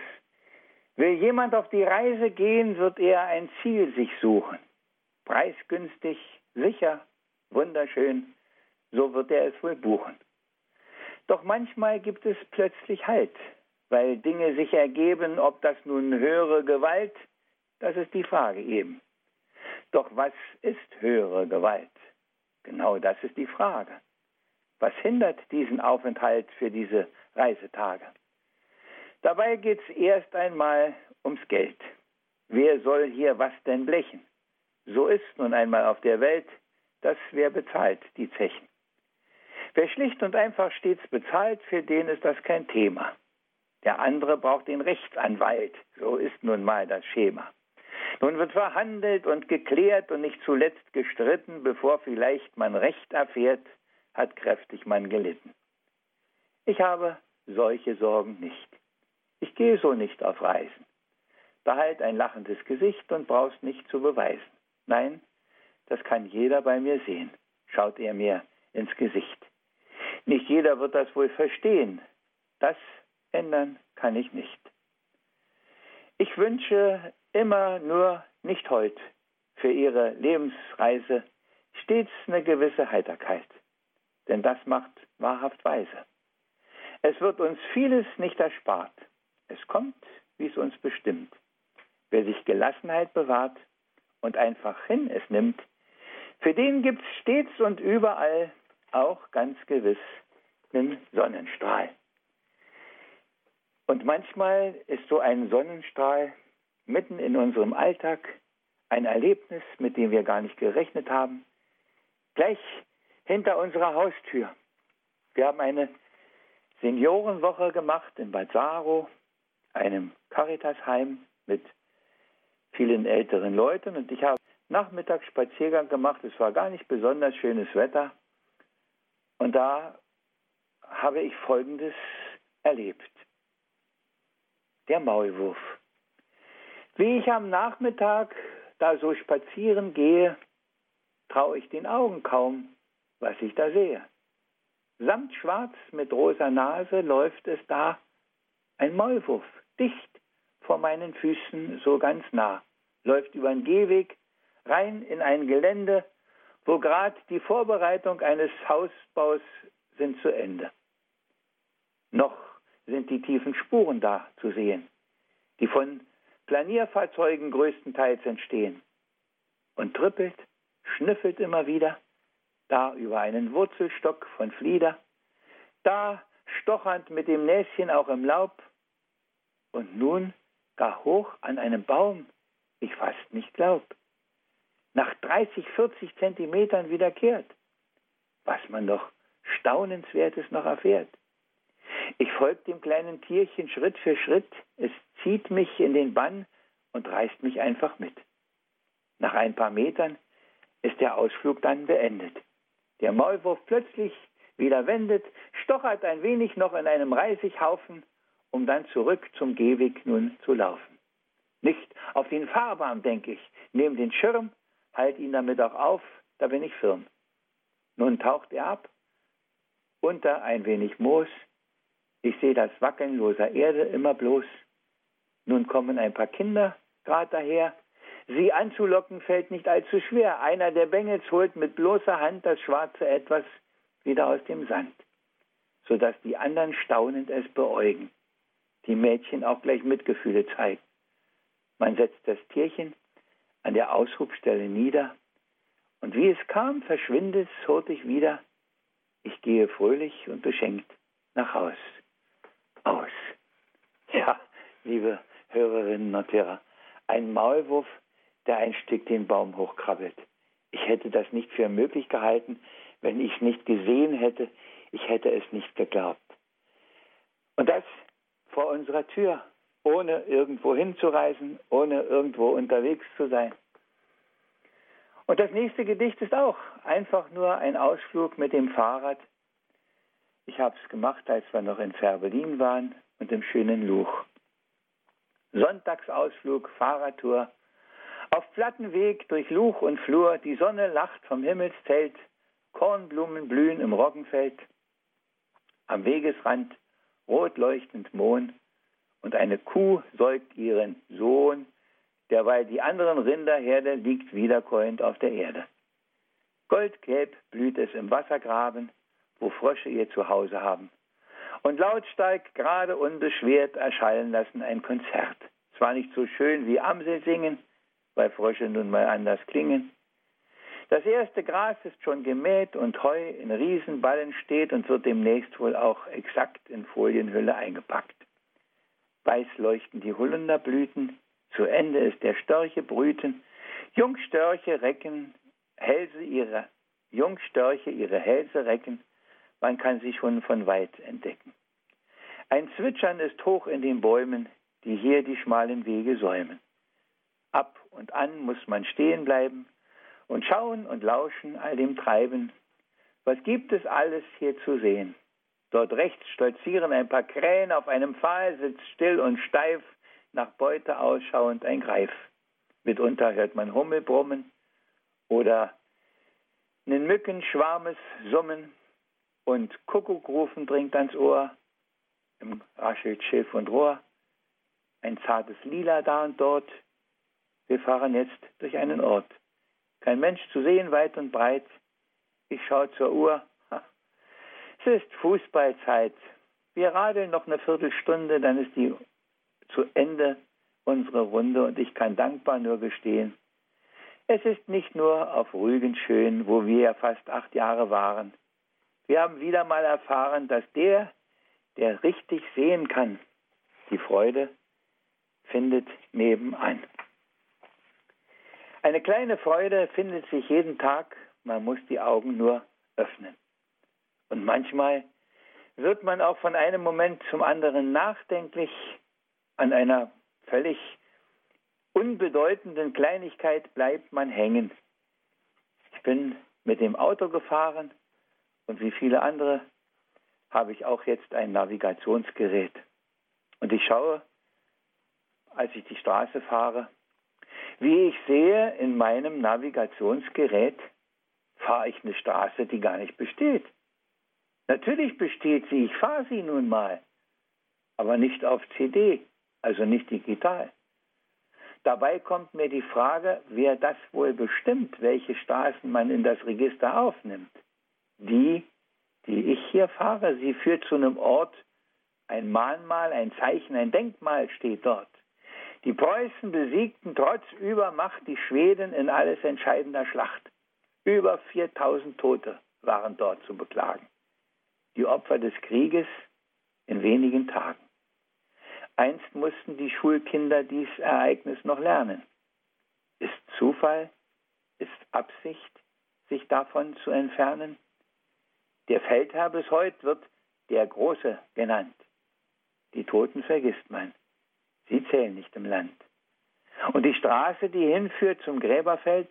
Will jemand auf die Reise gehen, wird er ein Ziel sich suchen. Preisgünstig, sicher, wunderschön, so wird er es wohl buchen. Doch manchmal gibt es plötzlich Halt, weil Dinge sich ergeben, ob das nun höhere Gewalt, das ist die Frage eben. Doch was ist höhere Gewalt? Genau das ist die Frage. Was hindert diesen Aufenthalt für diese Reisetage? Dabei geht es erst einmal ums Geld. Wer soll hier was denn blechen? So ist nun einmal auf der Welt, dass wer bezahlt die Zechen. Wer schlicht und einfach stets bezahlt, für den ist das kein Thema. Der andere braucht den Rechtsanwalt. So ist nun mal das Schema. Nun wird verhandelt und geklärt und nicht zuletzt gestritten, bevor vielleicht man Recht erfährt, hat kräftig man gelitten. Ich habe solche Sorgen nicht. Ich gehe so nicht auf Reisen. Behalt ein lachendes Gesicht und brauchst nicht zu beweisen. Nein, das kann jeder bei mir sehen, schaut er mir ins Gesicht. Nicht jeder wird das wohl verstehen. Das ändern kann ich nicht. Ich wünsche immer nur nicht heute für Ihre Lebensreise stets eine gewisse Heiterkeit, denn das macht wahrhaft weise. Es wird uns vieles nicht erspart. Es kommt, wie es uns bestimmt. Wer sich Gelassenheit bewahrt und einfach hin es nimmt, für den gibt's stets und überall auch ganz gewiss einen Sonnenstrahl. Und manchmal ist so ein Sonnenstrahl mitten in unserem Alltag ein Erlebnis, mit dem wir gar nicht gerechnet haben, gleich hinter unserer Haustür. Wir haben eine Seniorenwoche gemacht in Balsaro, einem Caritasheim mit vielen älteren Leuten und ich habe Nachmittags Spaziergang gemacht. Es war gar nicht besonders schönes Wetter und da habe ich Folgendes erlebt. Der Maulwurf. Wie ich am Nachmittag da so spazieren gehe, traue ich den Augen kaum, was ich da sehe. Samt schwarz mit rosa Nase läuft es da, ein Maulwurf, dicht vor meinen Füßen, so ganz nah, läuft über den Gehweg rein in ein Gelände, wo gerade die Vorbereitung eines Hausbaus sind zu Ende. Noch sind die tiefen Spuren da zu sehen, die von Planierfahrzeugen größtenteils entstehen. Und trippelt, schnüffelt immer wieder, da über einen Wurzelstock von Flieder, da stochernd mit dem Näschen auch im Laub und nun gar hoch an einem Baum, ich fast nicht glaub, nach 30, 40 Zentimetern wiederkehrt, was man doch Staunenswertes noch erfährt. Ich folge dem kleinen Tierchen Schritt für Schritt. Es zieht mich in den Bann und reißt mich einfach mit. Nach ein paar Metern ist der Ausflug dann beendet. Der Maulwurf plötzlich wieder wendet, stochert ein wenig noch in einem Reisighaufen, um dann zurück zum Gehweg nun zu laufen. Nicht auf den Fahrbahn, denke ich, nehme den Schirm, halt ihn damit auch auf, da bin ich firm. Nun taucht er ab, unter ein wenig Moos, ich sehe das Wackeln loser Erde immer bloß. Nun kommen ein paar Kinder grad daher, Sie anzulocken fällt nicht allzu schwer. Einer der Bengels holt mit bloßer Hand das schwarze Etwas wieder aus dem Sand, sodass die anderen staunend es beäugen. Die Mädchen auch gleich Mitgefühle zeigen. Man setzt das Tierchen an der Aushubstelle nieder und wie es kam, verschwindet es hurtig wieder. Ich gehe fröhlich und beschenkt nach Haus. Ja, liebe Hörerinnen und Hörer, ein Maulwurf, der ein Stück den Baum hochkrabbelt. Ich hätte das nicht für möglich gehalten, wenn ich es nicht gesehen hätte. Ich hätte es nicht geglaubt. Und das vor unserer Tür, ohne irgendwo hinzureisen, ohne irgendwo unterwegs zu sein. Und das nächste Gedicht ist auch einfach nur ein Ausflug mit dem Fahrrad. Ich habe es gemacht, als wir noch in Färbelin waren und im schönen Luch. Sonntagsausflug, Fahrradtour. Auf Plattenweg durch Luch und Flur, die Sonne lacht vom Himmelszelt, Kornblumen blühen im Roggenfeld. Am Wegesrand rot leuchtend Mohn und eine Kuh säugt ihren Sohn derweil die anderen Rinderherde liegt wiederkäuend auf der Erde. Goldgelb blüht es im Wassergraben, wo Frösche ihr Zuhause haben. Und lautstark, gerade unbeschwert erschallen lassen ein Konzert. Zwar nicht so schön wie Amsel singen, weil Frösche nun mal anders klingen. Das erste Gras ist schon gemäht und Heu in Riesenballen steht und wird demnächst wohl auch exakt in Folienhülle eingepackt. Weiß leuchten die Holunderblüten, zu Ende ist der Störche brüten. Jungstörche recken Hälse ihre, Jungstörche ihre Hälse recken. Man kann sie schon von weit entdecken. Ein Zwitschern ist hoch in den Bäumen, die hier die schmalen Wege säumen. Ab und an muss man stehen bleiben und schauen und lauschen all dem Treiben. Was gibt es alles hier zu sehen? Dort rechts stolzieren ein paar Krähen, auf einem Pfahl sitzt still und steif nach Beute ausschauend ein Greif. Mitunter hört man Hummel brummen oder einen Mückenschwarmes summen und Kuckuckrufen dringt ans Ohr. Im raschelt Schilf und Rohr. Ein zartes Lila da und dort. Wir fahren jetzt durch einen Ort. Kein Mensch zu sehen, weit und breit. Ich schaue zur Uhr. Es ist Fußballzeit. Wir radeln noch eine Viertelstunde, dann ist die zu Ende unsere Runde und ich kann dankbar nur gestehen, es ist nicht nur auf Rügen schön, wo wir ja fast acht Jahre waren. Wir haben wieder mal erfahren, dass der, der richtig sehen kann, die Freude findet nebenan. Eine kleine Freude findet sich jeden Tag, man muss die Augen nur öffnen. Und manchmal wird man auch von einem Moment zum anderen nachdenklich an einer völlig unbedeutenden Kleinigkeit bleibt man hängen. Ich bin mit dem Auto gefahren und wie viele andere habe ich auch jetzt ein Navigationsgerät. Und ich schaue, als ich die Straße fahre, wie ich sehe, in meinem Navigationsgerät fahre ich eine Straße, die gar nicht besteht. Natürlich besteht sie, ich fahre sie nun mal, aber nicht auf CD also nicht digital. Dabei kommt mir die Frage, wer das wohl bestimmt, welche Straßen man in das Register aufnimmt. Die, die ich hier fahre, sie führt zu einem Ort, ein Mahnmal, ein Zeichen, ein Denkmal steht dort. Die Preußen besiegten trotz Übermacht die Schweden in alles entscheidender Schlacht. Über 4000 Tote waren dort zu beklagen. Die Opfer des Krieges in wenigen Tagen. Einst mussten die Schulkinder dies Ereignis noch lernen. Ist Zufall, ist Absicht, sich davon zu entfernen? Der Feldherr bis heute wird der Große genannt. Die Toten vergisst man. Sie zählen nicht im Land. Und die Straße, die hinführt zum Gräberfeld,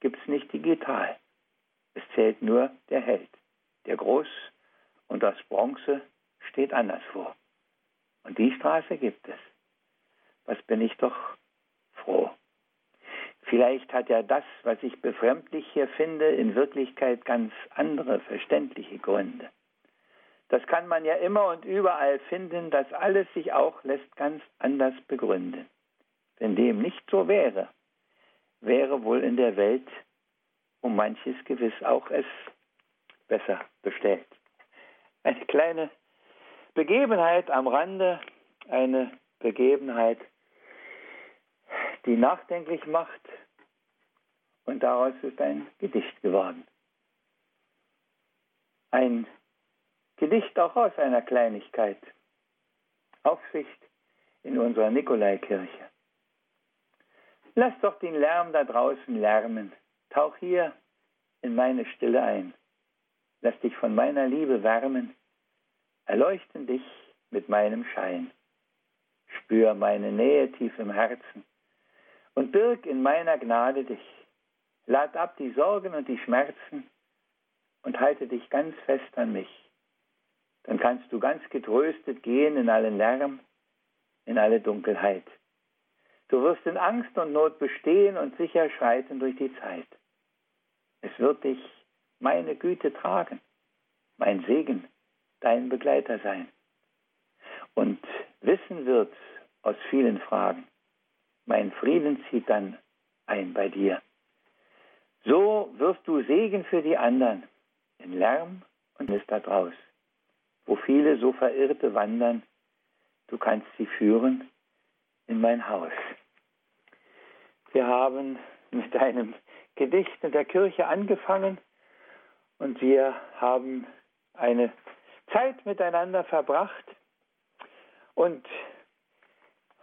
gibt's nicht digital. Es zählt nur der Held. Der Groß und das Bronze steht anderswo. Und die Straße gibt es. Was bin ich doch froh. Vielleicht hat ja das, was ich befremdlich hier finde, in Wirklichkeit ganz andere verständliche Gründe. Das kann man ja immer und überall finden, das alles sich auch lässt ganz anders begründen. Wenn dem nicht so wäre, wäre wohl in der Welt um manches gewiss auch es besser bestellt. Eine kleine Begebenheit am Rande, eine Begebenheit, die nachdenklich macht und daraus ist ein Gedicht geworden. Ein Gedicht auch aus einer Kleinigkeit. Aufsicht in unserer Nikolaikirche. Lass doch den Lärm da draußen lärmen. Tauch hier in meine Stille ein. Lass dich von meiner Liebe wärmen. Erleuchten dich mit meinem Schein. Spür meine Nähe tief im Herzen und birg in meiner Gnade dich. Lad ab die Sorgen und die Schmerzen und halte dich ganz fest an mich. Dann kannst du ganz getröstet gehen in allen Lärm, in alle Dunkelheit. Du wirst in Angst und Not bestehen und sicher schreiten durch die Zeit. Es wird dich meine Güte tragen, mein Segen, dein Begleiter sein. Und wissen wird aus vielen Fragen, mein Frieden zieht dann ein bei dir. So wirst du Segen für die anderen in Lärm und Mist da draus. Wo viele so Verirrte wandern, du kannst sie führen in mein Haus. Wir haben mit einem Gedicht in der Kirche angefangen und wir haben eine Zeit miteinander verbracht und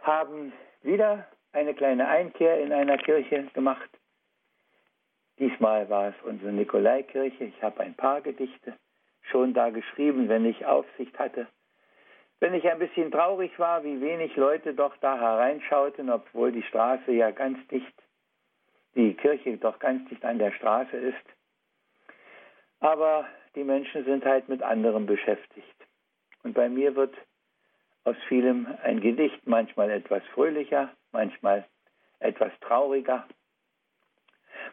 haben wieder eine kleine Einkehr in einer Kirche gemacht. Diesmal war es unsere Nikolaikirche. Ich habe ein paar Gedichte schon da geschrieben, wenn ich Aufsicht hatte. Wenn ich ein bisschen traurig war, wie wenig Leute doch da hereinschauten, obwohl die Straße ja ganz dicht, die Kirche doch ganz dicht an der Straße ist. Aber die Menschen sind halt mit anderem beschäftigt. Und bei mir wird aus vielem ein Gedicht, manchmal etwas fröhlicher, manchmal etwas trauriger.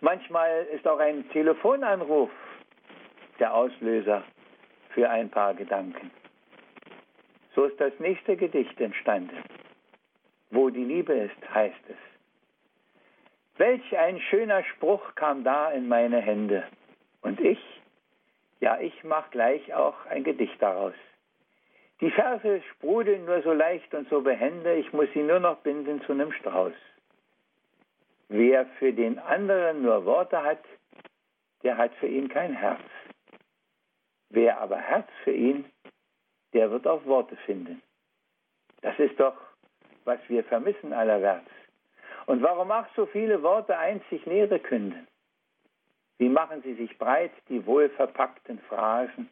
Manchmal ist auch ein Telefonanruf der Auslöser für ein paar Gedanken. So ist das nächste Gedicht entstanden. Wo die Liebe ist, heißt es. Welch ein schöner Spruch kam da in meine Hände. Und ich, ja, ich mach gleich auch ein Gedicht daraus. Die Verse sprudeln nur so leicht und so behende, ich muss sie nur noch binden zu einem Strauß. Wer für den anderen nur Worte hat, der hat für ihn kein Herz. Wer aber Herz für ihn, der wird auch Worte finden. Das ist doch, was wir vermissen allerwärts. Und warum auch so viele Worte einzig Lehre künden? Wie machen sie sich breit, die wohlverpackten Phrasen?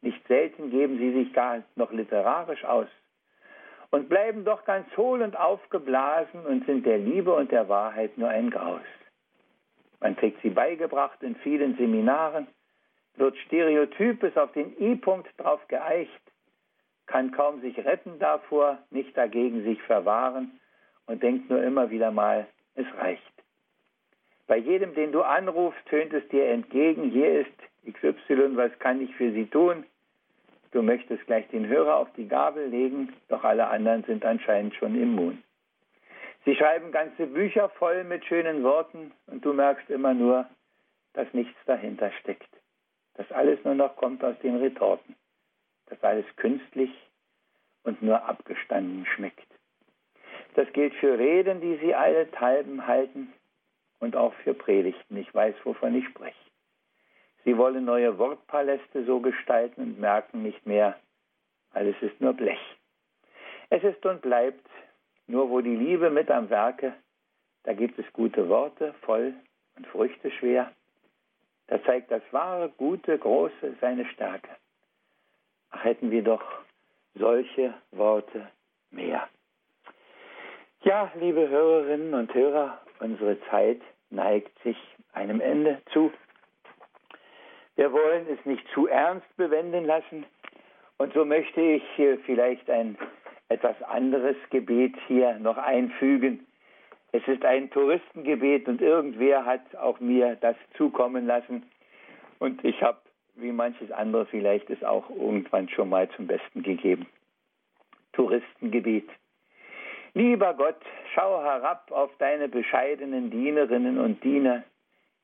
Nicht selten geben sie sich gar noch literarisch aus und bleiben doch ganz hohl und aufgeblasen und sind der Liebe und der Wahrheit nur ein Graus. Man kriegt sie beigebracht in vielen Seminaren, wird Stereotypes auf den I-Punkt drauf geeicht, kann kaum sich retten davor, nicht dagegen sich verwahren und denkt nur immer wieder mal, es reicht. Bei jedem, den du anrufst, tönt es dir entgegen, hier ist XY, was kann ich für Sie tun? Du möchtest gleich den Hörer auf die Gabel legen, doch alle anderen sind anscheinend schon immun. Sie schreiben ganze Bücher voll mit schönen Worten und du merkst immer nur, dass nichts dahinter steckt. Dass alles nur noch kommt aus den Retorten. Dass alles künstlich und nur abgestanden schmeckt. Das gilt für Reden, die sie allenthalben halten und auch für Predigten. Ich weiß, wovon ich spreche. Sie wollen neue Wortpaläste so gestalten und merken nicht mehr, alles ist nur Blech. Es ist und bleibt, nur wo die Liebe mit am Werke, da gibt es gute Worte, voll und Früchte schwer. Da zeigt das wahre, gute, große seine Stärke. Ach, hätten wir doch solche Worte mehr. Ja, liebe Hörerinnen und Hörer, unsere Zeit neigt sich einem Ende zu. Wir wollen es nicht zu ernst bewenden lassen. Und so möchte ich vielleicht ein etwas anderes Gebet hier noch einfügen. Es ist ein Touristengebet und irgendwer hat auch mir das zukommen lassen. Und ich habe, wie manches andere vielleicht, es auch irgendwann schon mal zum Besten gegeben. Touristengebet. Lieber Gott, schau herab auf deine bescheidenen Dienerinnen und Diener,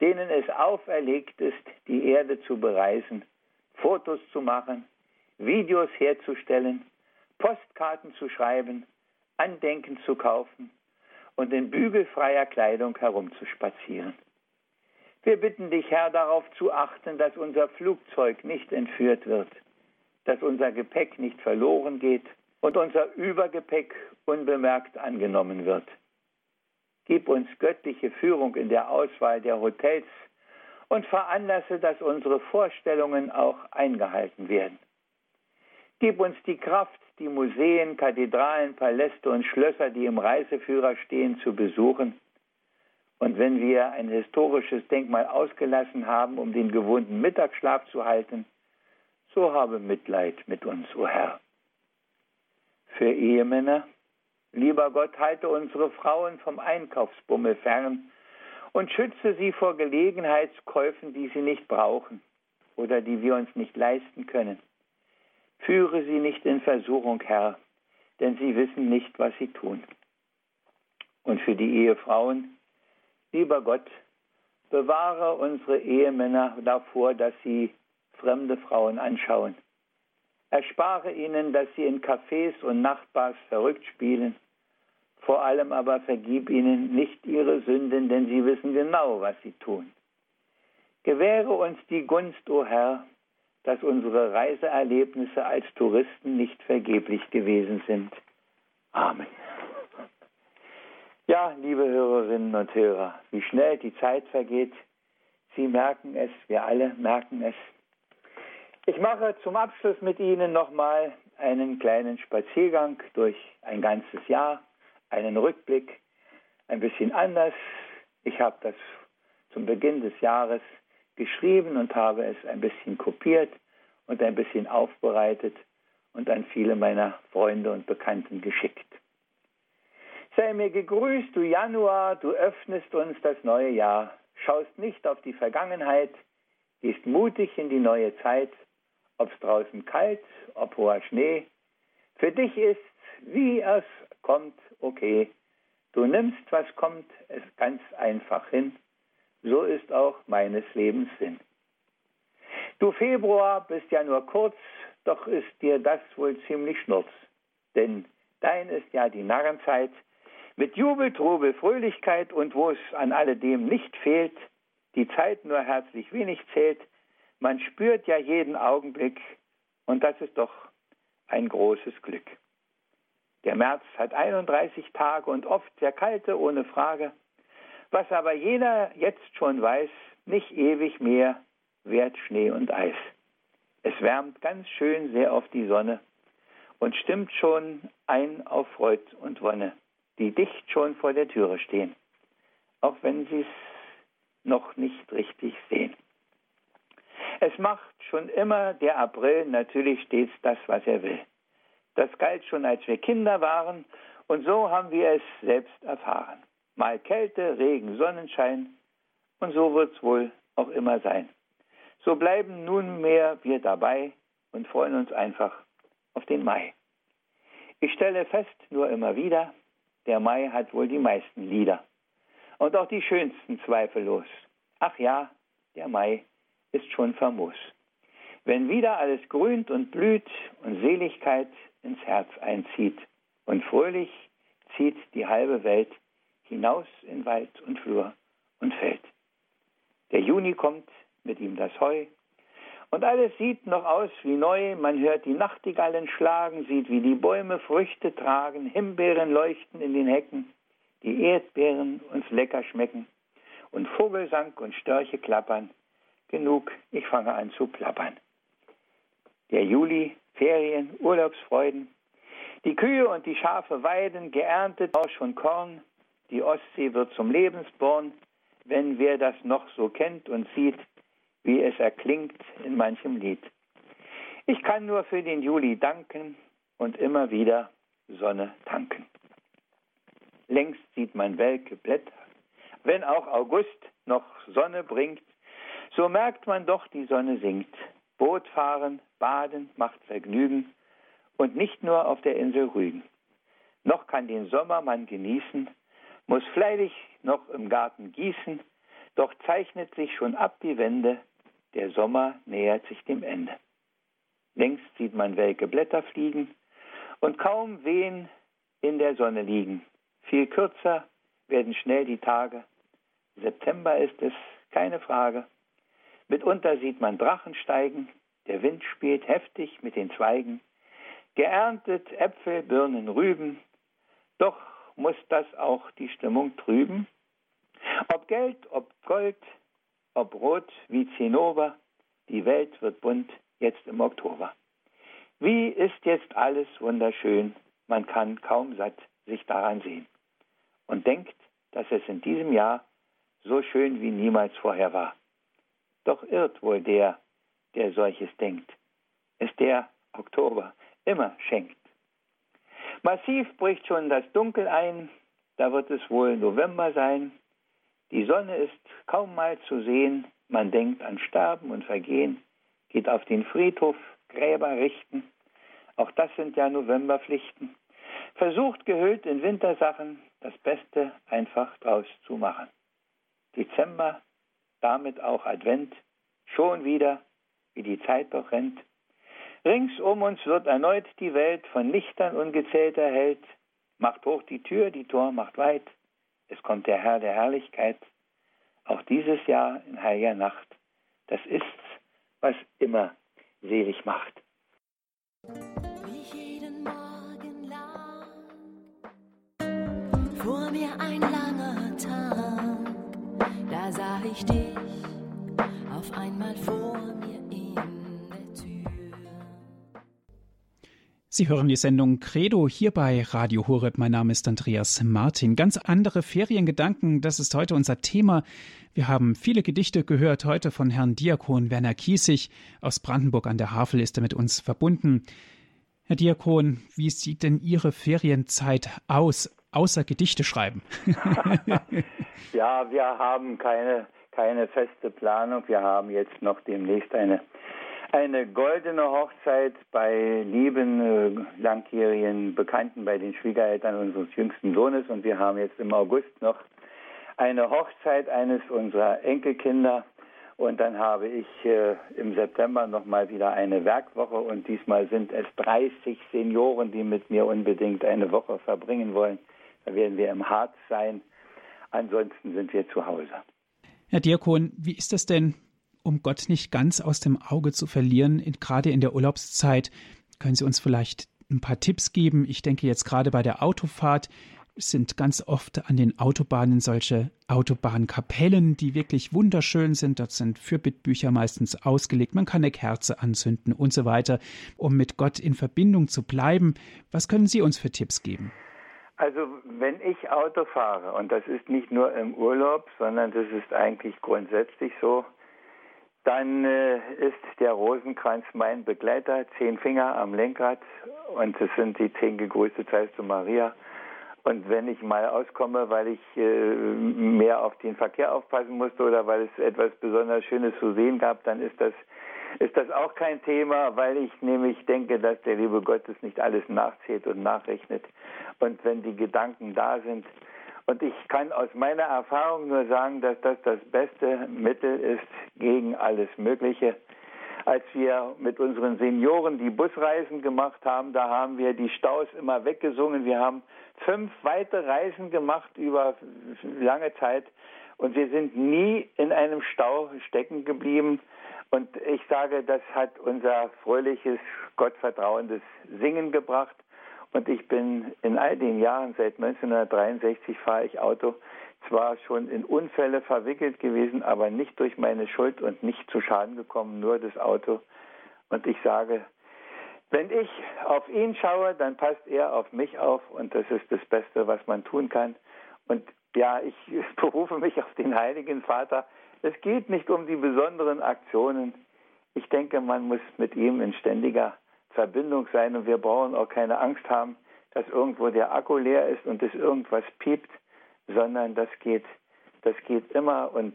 denen es auferlegt ist, die Erde zu bereisen, Fotos zu machen, Videos herzustellen, Postkarten zu schreiben, Andenken zu kaufen und in bügelfreier Kleidung herumzuspazieren. Wir bitten dich, Herr, darauf zu achten, dass unser Flugzeug nicht entführt wird, dass unser Gepäck nicht verloren geht und unser Übergepäck unbemerkt angenommen wird. Gib uns göttliche Führung in der Auswahl der Hotels und veranlasse, dass unsere Vorstellungen auch eingehalten werden. Gib uns die Kraft, die Museen, Kathedralen, Paläste und Schlösser, die im Reiseführer stehen, zu besuchen. Und wenn wir ein historisches Denkmal ausgelassen haben, um den gewohnten Mittagsschlaf zu halten, so habe Mitleid mit uns, o oh Herr. Für Ehemänner, lieber Gott, halte unsere Frauen vom Einkaufsbummel fern und schütze sie vor Gelegenheitskäufen, die sie nicht brauchen oder die wir uns nicht leisten können. Führe sie nicht in Versuchung, Herr, denn sie wissen nicht, was sie tun. Und für die Ehefrauen, lieber Gott, bewahre unsere Ehemänner davor, dass sie fremde Frauen anschauen. Erspare ihnen, dass sie in Cafés und Nachtbars verrückt spielen. Vor allem aber vergib ihnen nicht ihre Sünden, denn sie wissen genau, was sie tun. Gewähre uns die Gunst, o oh Herr, dass unsere Reiseerlebnisse als Touristen nicht vergeblich gewesen sind. Amen. Ja, liebe Hörerinnen und Hörer, wie schnell die Zeit vergeht. Sie merken es, wir alle merken es. Ich mache zum Abschluss mit Ihnen nochmal einen kleinen Spaziergang durch ein ganzes Jahr, einen Rückblick, ein bisschen anders. Ich habe das zum Beginn des Jahres geschrieben und habe es ein bisschen kopiert und ein bisschen aufbereitet und an viele meiner Freunde und Bekannten geschickt. Sei mir gegrüßt, du Januar, du öffnest uns das neue Jahr, schaust nicht auf die Vergangenheit, gehst mutig in die neue Zeit, ob's draußen kalt, ob hoher Schnee. Für dich ist, wie es kommt, okay. Du nimmst, was kommt, es ganz einfach hin. So ist auch meines Lebens Sinn. Du Februar bist ja nur kurz, doch ist dir das wohl ziemlich schnurz. Denn dein ist ja die Narrenzeit, mit Jubel, Trubel, Fröhlichkeit und wo es an alledem nicht fehlt, die Zeit nur herzlich wenig zählt, man spürt ja jeden Augenblick und das ist doch ein großes Glück. Der März hat 31 Tage und oft sehr kalte, ohne Frage. Was aber jeder jetzt schon weiß, nicht ewig mehr währt Schnee und Eis. Es wärmt ganz schön sehr auf die Sonne und stimmt schon ein auf Freud und Wonne, die dicht schon vor der Türe stehen, auch wenn sie es noch nicht richtig sehen. Es macht schon immer der April natürlich stets das, was er will. Das galt schon, als wir Kinder waren, und so haben wir es selbst erfahren. Mal Kälte, Regen, Sonnenschein, und so wird es wohl auch immer sein. So bleiben nunmehr wir dabei und freuen uns einfach auf den Mai. Ich stelle fest, nur immer wieder, der Mai hat wohl die meisten Lieder und auch die schönsten zweifellos. Ach ja, der Mai ist schon famos. Wenn wieder alles grünt und blüht und Seligkeit ins Herz einzieht und fröhlich zieht die halbe Welt hinaus in Wald und Flur und Feld. Der Juni kommt, mit ihm das Heu, und alles sieht noch aus wie neu, man hört die Nachtigallen schlagen, sieht, wie die Bäume Früchte tragen, Himbeeren leuchten in den Hecken, die Erdbeeren uns lecker schmecken, und Vogelsang und Störche klappern, Genug, ich fange an zu plappern. Der Juli, Ferien, Urlaubsfreuden. Die Kühe und die Schafe weiden, geerntet Rausch von Korn. Die Ostsee wird zum Lebensborn, wenn wer das noch so kennt und sieht, wie es erklingt in manchem Lied. Ich kann nur für den Juli danken und immer wieder Sonne tanken. Längst sieht man welke Blätter, wenn auch August noch Sonne bringt, so merkt man doch, die Sonne sinkt. Boot fahren, baden macht Vergnügen und nicht nur auf der Insel Rügen. Noch kann den Sommer man genießen, muss fleißig noch im Garten gießen, doch zeichnet sich schon ab die Wende, der Sommer nähert sich dem Ende. Längst sieht man welke Blätter fliegen und kaum wehen in der Sonne liegen. Viel kürzer werden schnell die Tage. September ist es, keine Frage. Mitunter sieht man Drachen steigen, der Wind spielt heftig mit den Zweigen. Geerntet Äpfel, Birnen, Rüben, doch muss das auch die Stimmung trüben. Ob Geld, ob Gold, ob Rot wie Zinnober, die Welt wird bunt jetzt im Oktober. Wie ist jetzt alles wunderschön, man kann kaum satt sich daran sehen. Und denkt, dass es in diesem Jahr so schön wie niemals vorher war. Doch irrt wohl der, der solches denkt, es der Oktober immer schenkt. Massiv bricht schon das Dunkel ein, da wird es wohl November sein. Die Sonne ist kaum mal zu sehen, man denkt an Sterben und Vergehen, geht auf den Friedhof, Gräber richten. Auch das sind ja Novemberpflichten. Versucht gehüllt in Wintersachen das Beste einfach draus zu machen. Dezember, damit auch Advent, schon wieder, wie die Zeit doch rennt. Rings um uns wird erneut die Welt von Lichtern ungezählt erhellt. Macht hoch die Tür, die Tor macht weit. Es kommt der Herr der Herrlichkeit. Auch dieses Jahr in heiliger Nacht. Das ist's, was immer selig macht. Wie jeden Morgen lang vor mir ein Tag, da sah ich dich auf einmal vor mir in der Tür. Sie hören die Sendung Credo hier bei Radio Horeb. Mein Name ist Andreas Martin. Ganz andere Feriengedanken, das ist heute unser Thema. Wir haben viele Gedichte gehört heute von Herrn Diakon Werner Kiesig aus Brandenburg an der Havel ist er mit uns verbunden. Herr Diakon, wie sieht denn Ihre Ferienzeit aus, außer Gedichte schreiben? ja, wir haben keine keine feste Planung. Wir haben jetzt noch demnächst eine, eine goldene Hochzeit bei lieben äh, langjährigen Bekannten, bei den Schwiegereltern unseres jüngsten Sohnes. Und wir haben jetzt im August noch eine Hochzeit eines unserer Enkelkinder. Und dann habe ich äh, im September nochmal wieder eine Werkwoche und diesmal sind es 30 Senioren, die mit mir unbedingt eine Woche verbringen wollen. Da werden wir im Harz sein. Ansonsten sind wir zu Hause. Herr Diakon, wie ist das denn, um Gott nicht ganz aus dem Auge zu verlieren, gerade in der Urlaubszeit? Können Sie uns vielleicht ein paar Tipps geben? Ich denke jetzt gerade bei der Autofahrt sind ganz oft an den Autobahnen solche Autobahnkapellen, die wirklich wunderschön sind. Dort sind Fürbittbücher meistens ausgelegt. Man kann eine Kerze anzünden und so weiter, um mit Gott in Verbindung zu bleiben. Was können Sie uns für Tipps geben? Also wenn ich Auto fahre, und das ist nicht nur im Urlaub, sondern das ist eigentlich grundsätzlich so, dann äh, ist der Rosenkranz mein Begleiter, zehn Finger am Lenkrad und es sind die zehn gegrüßte zu Maria. Und wenn ich mal auskomme, weil ich äh, mehr auf den Verkehr aufpassen musste oder weil es etwas besonders Schönes zu sehen gab, dann ist das ist das auch kein Thema, weil ich nämlich denke, dass der liebe Gott es nicht alles nachzählt und nachrechnet. Und wenn die Gedanken da sind, und ich kann aus meiner Erfahrung nur sagen, dass das das beste Mittel ist gegen alles Mögliche. Als wir mit unseren Senioren die Busreisen gemacht haben, da haben wir die Staus immer weggesungen. Wir haben fünf weite Reisen gemacht über lange Zeit und wir sind nie in einem Stau stecken geblieben. Und ich sage, das hat unser fröhliches, gottvertrauendes Singen gebracht. Und ich bin in all den Jahren, seit 1963 fahre ich Auto, zwar schon in Unfälle verwickelt gewesen, aber nicht durch meine Schuld und nicht zu Schaden gekommen, nur das Auto. Und ich sage, wenn ich auf ihn schaue, dann passt er auf mich auf und das ist das Beste, was man tun kann. Und ja, ich berufe mich auf den Heiligen Vater, es geht nicht um die besonderen Aktionen. Ich denke, man muss mit ihm in ständiger Verbindung sein und wir brauchen auch keine Angst haben, dass irgendwo der Akku leer ist und es irgendwas piept, sondern das geht, das geht immer und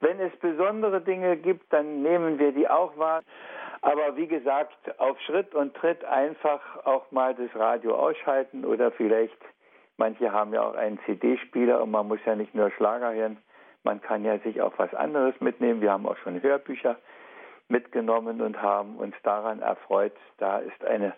Wenn es besondere Dinge gibt, dann nehmen wir die auch wahr. Aber wie gesagt, auf Schritt und Tritt einfach auch mal das Radio ausschalten oder vielleicht, manche haben ja auch einen CD-Spieler und man muss ja nicht nur Schlager hören, man kann ja sich auch was anderes mitnehmen. Wir haben auch schon Hörbücher mitgenommen und haben uns daran erfreut. Da ist eine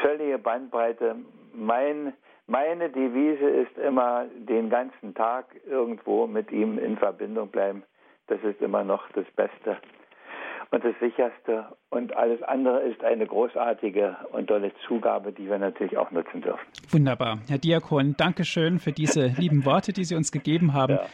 völlige Bandbreite. Mein, meine Devise ist immer, den ganzen Tag irgendwo mit ihm in Verbindung bleiben. Das ist immer noch das Beste und das Sicherste. Und alles andere ist eine großartige und tolle Zugabe, die wir natürlich auch nutzen dürfen. Wunderbar. Herr Diakon, danke schön für diese lieben Worte, die Sie uns gegeben haben. Ja.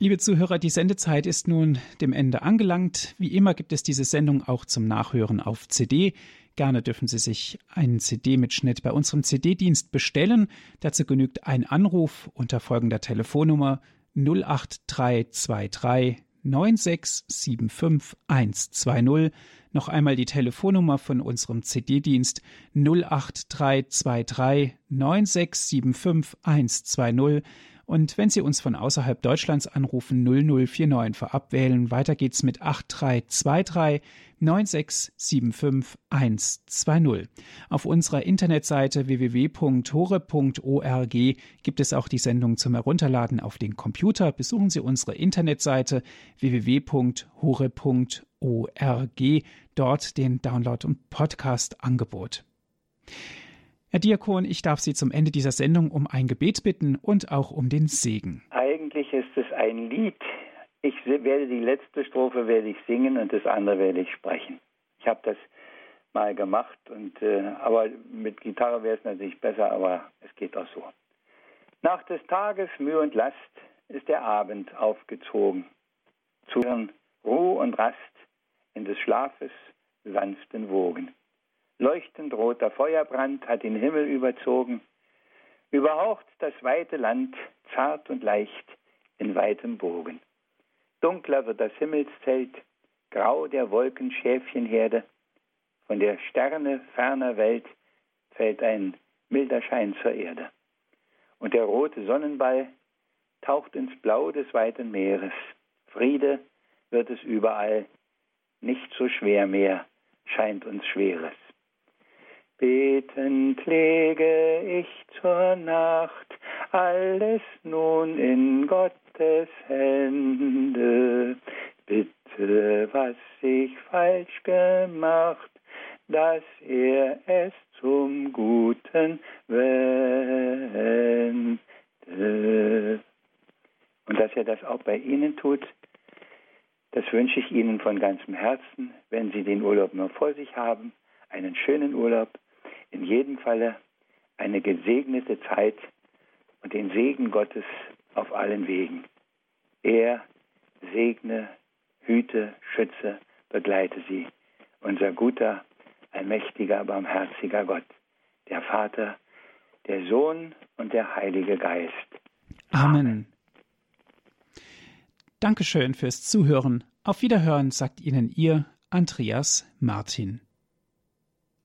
Liebe Zuhörer, die Sendezeit ist nun dem Ende angelangt. Wie immer gibt es diese Sendung auch zum Nachhören auf CD. Gerne dürfen Sie sich einen CD-Mitschnitt bei unserem CD-Dienst bestellen. Dazu genügt ein Anruf unter folgender Telefonnummer 08323 9675120. Noch einmal die Telefonnummer von unserem CD-Dienst 08323 9675120 und wenn Sie uns von außerhalb Deutschlands anrufen, 0049 vorab wählen. Weiter geht's mit 8323 9675 120. Auf unserer Internetseite www.hore.org gibt es auch die Sendung zum Herunterladen auf den Computer. Besuchen Sie unsere Internetseite www.hore.org, dort den Download- und Podcast-Angebot. Herr Diakon, ich darf Sie zum Ende dieser Sendung um ein Gebet bitten und auch um den Segen. Eigentlich ist es ein Lied. Ich werde die letzte Strophe werde ich singen und das andere werde ich sprechen. Ich habe das mal gemacht und äh, aber mit Gitarre wäre es natürlich besser, aber es geht auch so. Nach des Tages Mühe und Last ist der Abend aufgezogen. Zu Ruhe und Rast in des Schlafes sanften Wogen. Leuchtend roter Feuerbrand hat den Himmel überzogen. Überhaucht das weite Land, zart und leicht, in weitem Bogen. Dunkler wird das Himmelszelt, grau der Wolken Schäfchenherde. Von der Sterne ferner Welt fällt ein milder Schein zur Erde. Und der rote Sonnenball taucht ins Blau des weiten Meeres. Friede wird es überall, nicht so schwer mehr scheint uns Schweres. Betend lege ich zur Nacht alles nun in Gottes Hände. Bitte, was ich falsch gemacht, dass er es zum Guten wende. Und dass er das auch bei Ihnen tut, das wünsche ich Ihnen von ganzem Herzen, wenn Sie den Urlaub nur vor sich haben, einen schönen Urlaub in jedem Falle eine gesegnete Zeit und den Segen Gottes auf allen Wegen. Er segne, hüte, schütze, begleite sie. Unser guter, allmächtiger, barmherziger Gott, der Vater, der Sohn und der Heilige Geist. Amen. Dankeschön fürs Zuhören. Auf Wiederhören sagt Ihnen Ihr Andreas Martin.